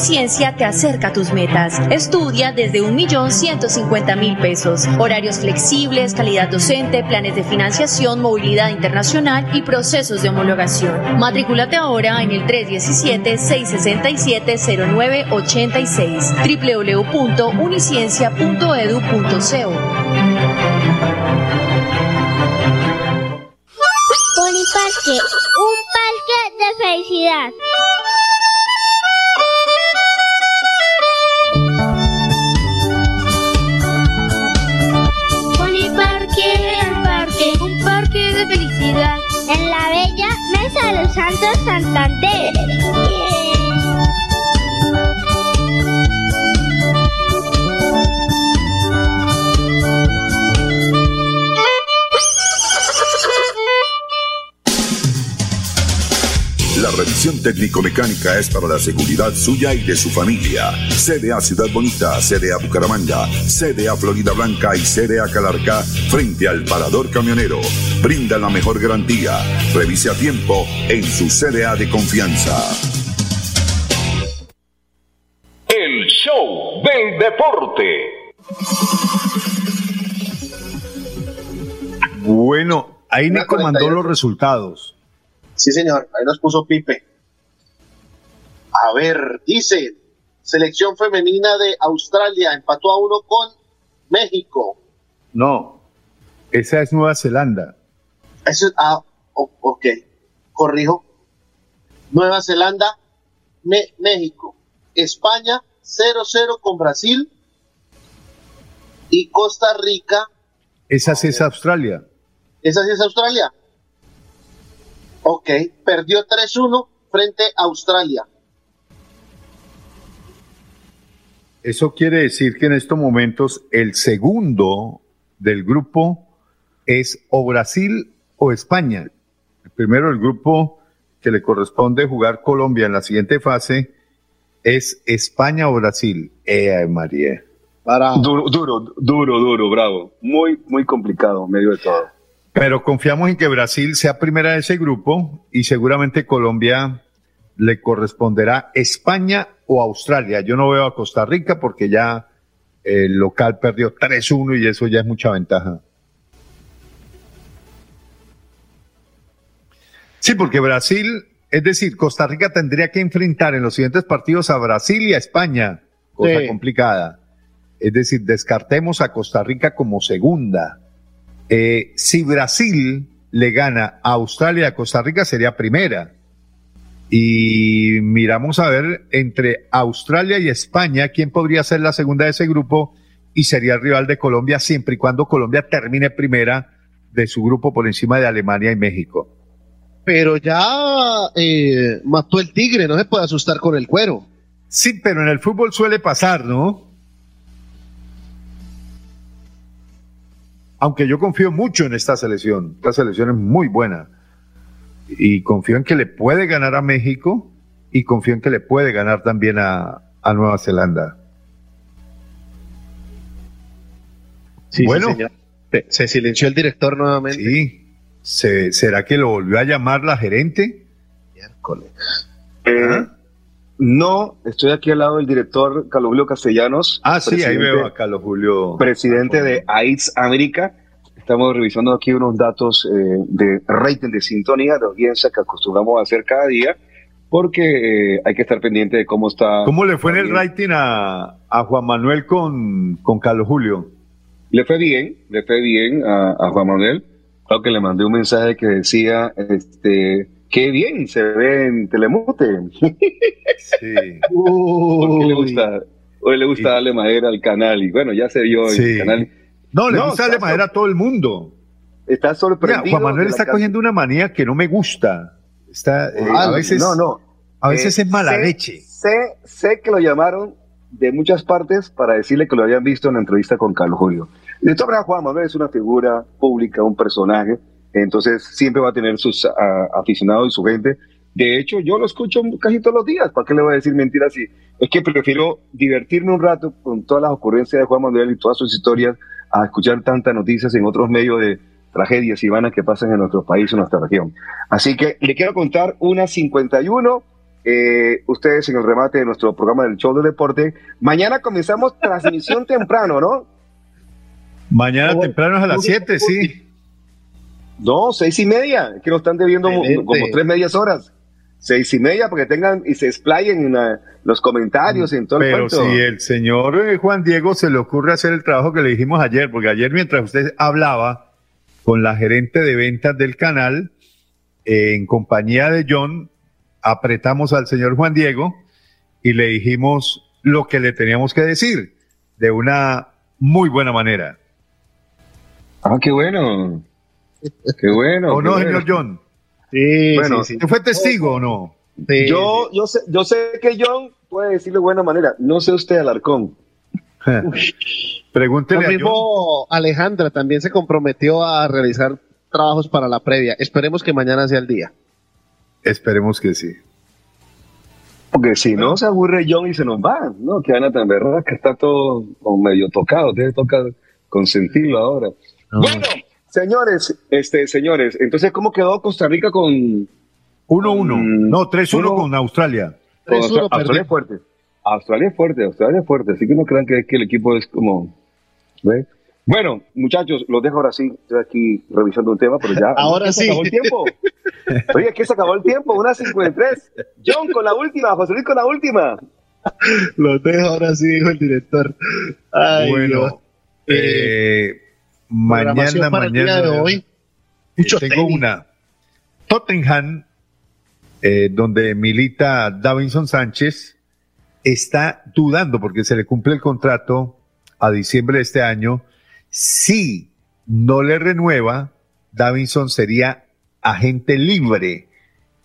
Uniciencia te acerca a tus metas. Estudia desde 1.150.000 pesos. Horarios flexibles, calidad docente, planes de financiación, movilidad internacional y procesos de homologación. Matrículate ahora en el 317-667-0986 www.uniciencia.edu.co Poliparque, un parque de felicidad. En la bella Mesa de los Santos Santander. Revisión técnico-mecánica es para la seguridad suya y de su familia. CDA Ciudad Bonita, CDA Bucaramanga, CDA Florida Blanca y CDA Calarca frente al parador camionero. Brinda la mejor garantía. Revise a tiempo en su CDA de confianza. El show del deporte. Bueno, ahí Nico mandó 48. los resultados. Sí, señor, ahí nos puso Pipe. A ver, dice, selección femenina de Australia empató a uno con México. No, esa es Nueva Zelanda. Eso es, ah, ok, corrijo. Nueva Zelanda, Me- México. España 0-0 con Brasil. Y Costa Rica, Esa sí es Australia. esa sí es Australia. Ok, perdió 3-1 frente a Australia. Eso quiere decir que en estos momentos el segundo del grupo es o Brasil o España. El primero del grupo que le corresponde jugar Colombia en la siguiente fase es España o Brasil. Eh, María. Duro, duro, duro, duro, bravo. Muy, muy complicado, medio de todo. Pero confiamos en que Brasil sea primera de ese grupo y seguramente Colombia le corresponderá España o Australia. Yo no veo a Costa Rica porque ya el local perdió 3-1 y eso ya es mucha ventaja. Sí, porque Brasil, es decir, Costa Rica tendría que enfrentar en los siguientes partidos a Brasil y a España, cosa Sí. complicada. Es decir, descartemos a Costa Rica como segunda. Eh, si Brasil le gana a Australia y a Costa Rica, sería primera. Y miramos a ver entre Australia y España quién podría ser la segunda de ese grupo y sería el rival de Colombia siempre y cuando Colombia termine primera de su grupo por encima de Alemania y México. Pero ya eh, mató el tigre, no se puede asustar con el cuero. Sí, pero en el fútbol suele pasar, ¿no? Aunque yo confío mucho en esta selección. Esta selección es muy buena. Y confío en que le puede ganar a México y confío en que le puede ganar también a, a Nueva Zelanda. Sí, bueno, sí, señor. Se- silenció el director nuevamente. Sí. Se- ¿Será que lo volvió a llamar la gerente? Eh, No, estoy aquí al lado del director Carlos Julio Castellanos. Ah, sí, ahí veo a Carlos Julio. Presidente de AIDS América. Estamos revisando aquí unos datos eh, de rating de sintonía, de audiencia que acostumbramos a hacer cada día, porque eh, hay que estar pendiente de cómo está. ¿Cómo le fue en el rating a, a Juan Manuel con, con Carlos Julio? Le fue bien, le fue bien a, a Juan Manuel. Claro que le mandé un mensaje que decía, este, qué bien se ve en Telemute. Sí. Porque le gusta, hoy le gusta darle madera al canal y bueno, ya se vio en Sí. el canal. No, le No, gusta darle madera a todo el mundo. Está Mira, sorprendido. Juan Manuel de está cogiendo una manía que no me gusta. Está, eh, Ah, a veces, no, no. a veces Eh, es mala sé- leche. Sé, sé que lo llamaron de muchas partes para decirle que lo habían visto en la entrevista con Carlos Julio. De todas maneras, Juan Manuel es una figura pública, un personaje, entonces siempre va a tener sus ah, aficionados y su gente. De hecho, yo lo escucho casi todos los días. ¿Para qué le voy a decir mentiras así? Es que prefiero divertirme un rato con todas las ocurrencias de Juan Manuel y todas sus historias a escuchar tantas noticias en otros medios de tragedias y vanas que pasan en nuestro país, en nuestra región. Así que le quiero contar una 51. eh, ustedes en el remate de nuestro programa del show del deporte. Mañana comenzamos transmisión temprano, ¿no? Mañana temprano es a las 7, sí. No, seis y media, es que nos están debiendo Excelente. como tres medias horas. Seis y media, porque tengan y se explayen en la- los comentarios y en todo el Pero cuento. si el señor eh, Juan Diego se le ocurre hacer el trabajo que le dijimos ayer, porque ayer mientras usted hablaba con la gerente de ventas del canal, eh, en compañía de John, apretamos al señor Juan Diego y le dijimos lo que le teníamos que decir de una muy buena manera. Ah, qué bueno. Qué bueno. ¿O qué no, bueno. señor John? Sí, Bueno, sí, sí. ¿Usted fue testigo o no? yo, yo, sé, yo sé que John puede decirlo de buena manera. No sé usted, Alarcón. Pregúntele Lo a John. mismo Alejandra también se comprometió a realizar trabajos para la previa. Esperemos que mañana sea el día. Esperemos que sí. Porque si no, se aburre John y se nos va. No, que Ana tan verdad que está todo medio tocado. Debe tocar consentirlo ahora. Bueno, señores, este, señores, entonces, ¿cómo quedó Costa Rica con. 1-1. Mm, No, 3-1 uno- con Australia. con 3-1 Austra- Australia perdió. es fuerte. Australia es fuerte, Australia es fuerte. Así que no crean que, que el equipo es como. ¿ve? Bueno, muchachos, los dejo ahora sí. Estoy aquí revisando un tema, pero ya. Ahora ya se sí. acabó el tiempo. Oye, es que se acabó el tiempo, una 53. John con la última, José Luis con la última. Lo dejo ahora sí, dijo el director. Ay, bueno, Dios. eh, mañana, para el mañana. día de hoy. eh, Mucho tengo tenis. una. Tottenham, eh, donde milita Davinson Sánchez, está dudando porque se le cumple el contrato a diciembre de este año. Si no le renueva, Davinson sería agente libre.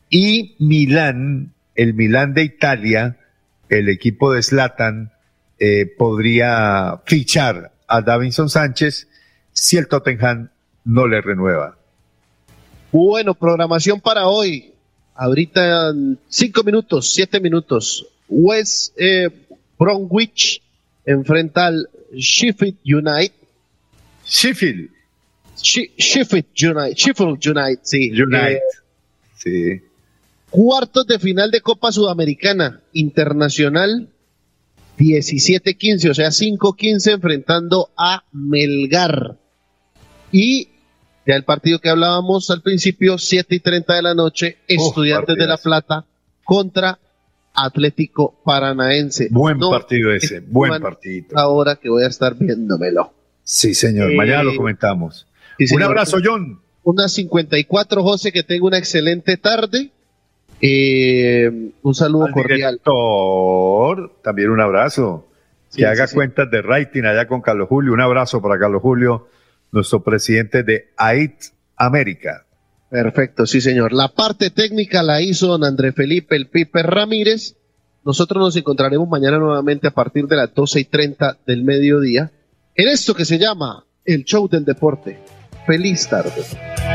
Y Milán, el Milán de Italia, el equipo de Slatan, eh, podría fichar a Davinson Sánchez si el Tottenham no le renueva. Bueno, programación para hoy. Ahorita cinco minutos, siete minutos. West eh, Bromwich enfrenta al Sheffield United. Sheffield. She- Sheffield United. Sheffield United, sí. United. Eh, Sí. Cuartos de final de Copa Sudamericana Internacional 17-15, o sea, 5-15 enfrentando a Melgar. Y ya el partido que hablábamos al principio, 7 y 30 de la noche, Estudiantes de La Plata contra Atlético Paranaense. Buen partido ese, buen partido. Ahora que voy a estar viéndomelo. Sí, señor, mañana lo eh, comentamos. Un abrazo, John. Una 54, José, que tenga una excelente tarde. Eh, un saludo cordial. también un abrazo. que haga cuentas de rating allá con Carlos Julio. Un abrazo para Carlos Julio, nuestro presidente de AIT América. Perfecto, sí, señor. La parte técnica la hizo don André Felipe El Pipe Ramírez. Nosotros nos encontraremos mañana nuevamente a partir de las 12 y 30 del mediodía en esto que se llama el show del deporte. Feliz tarde.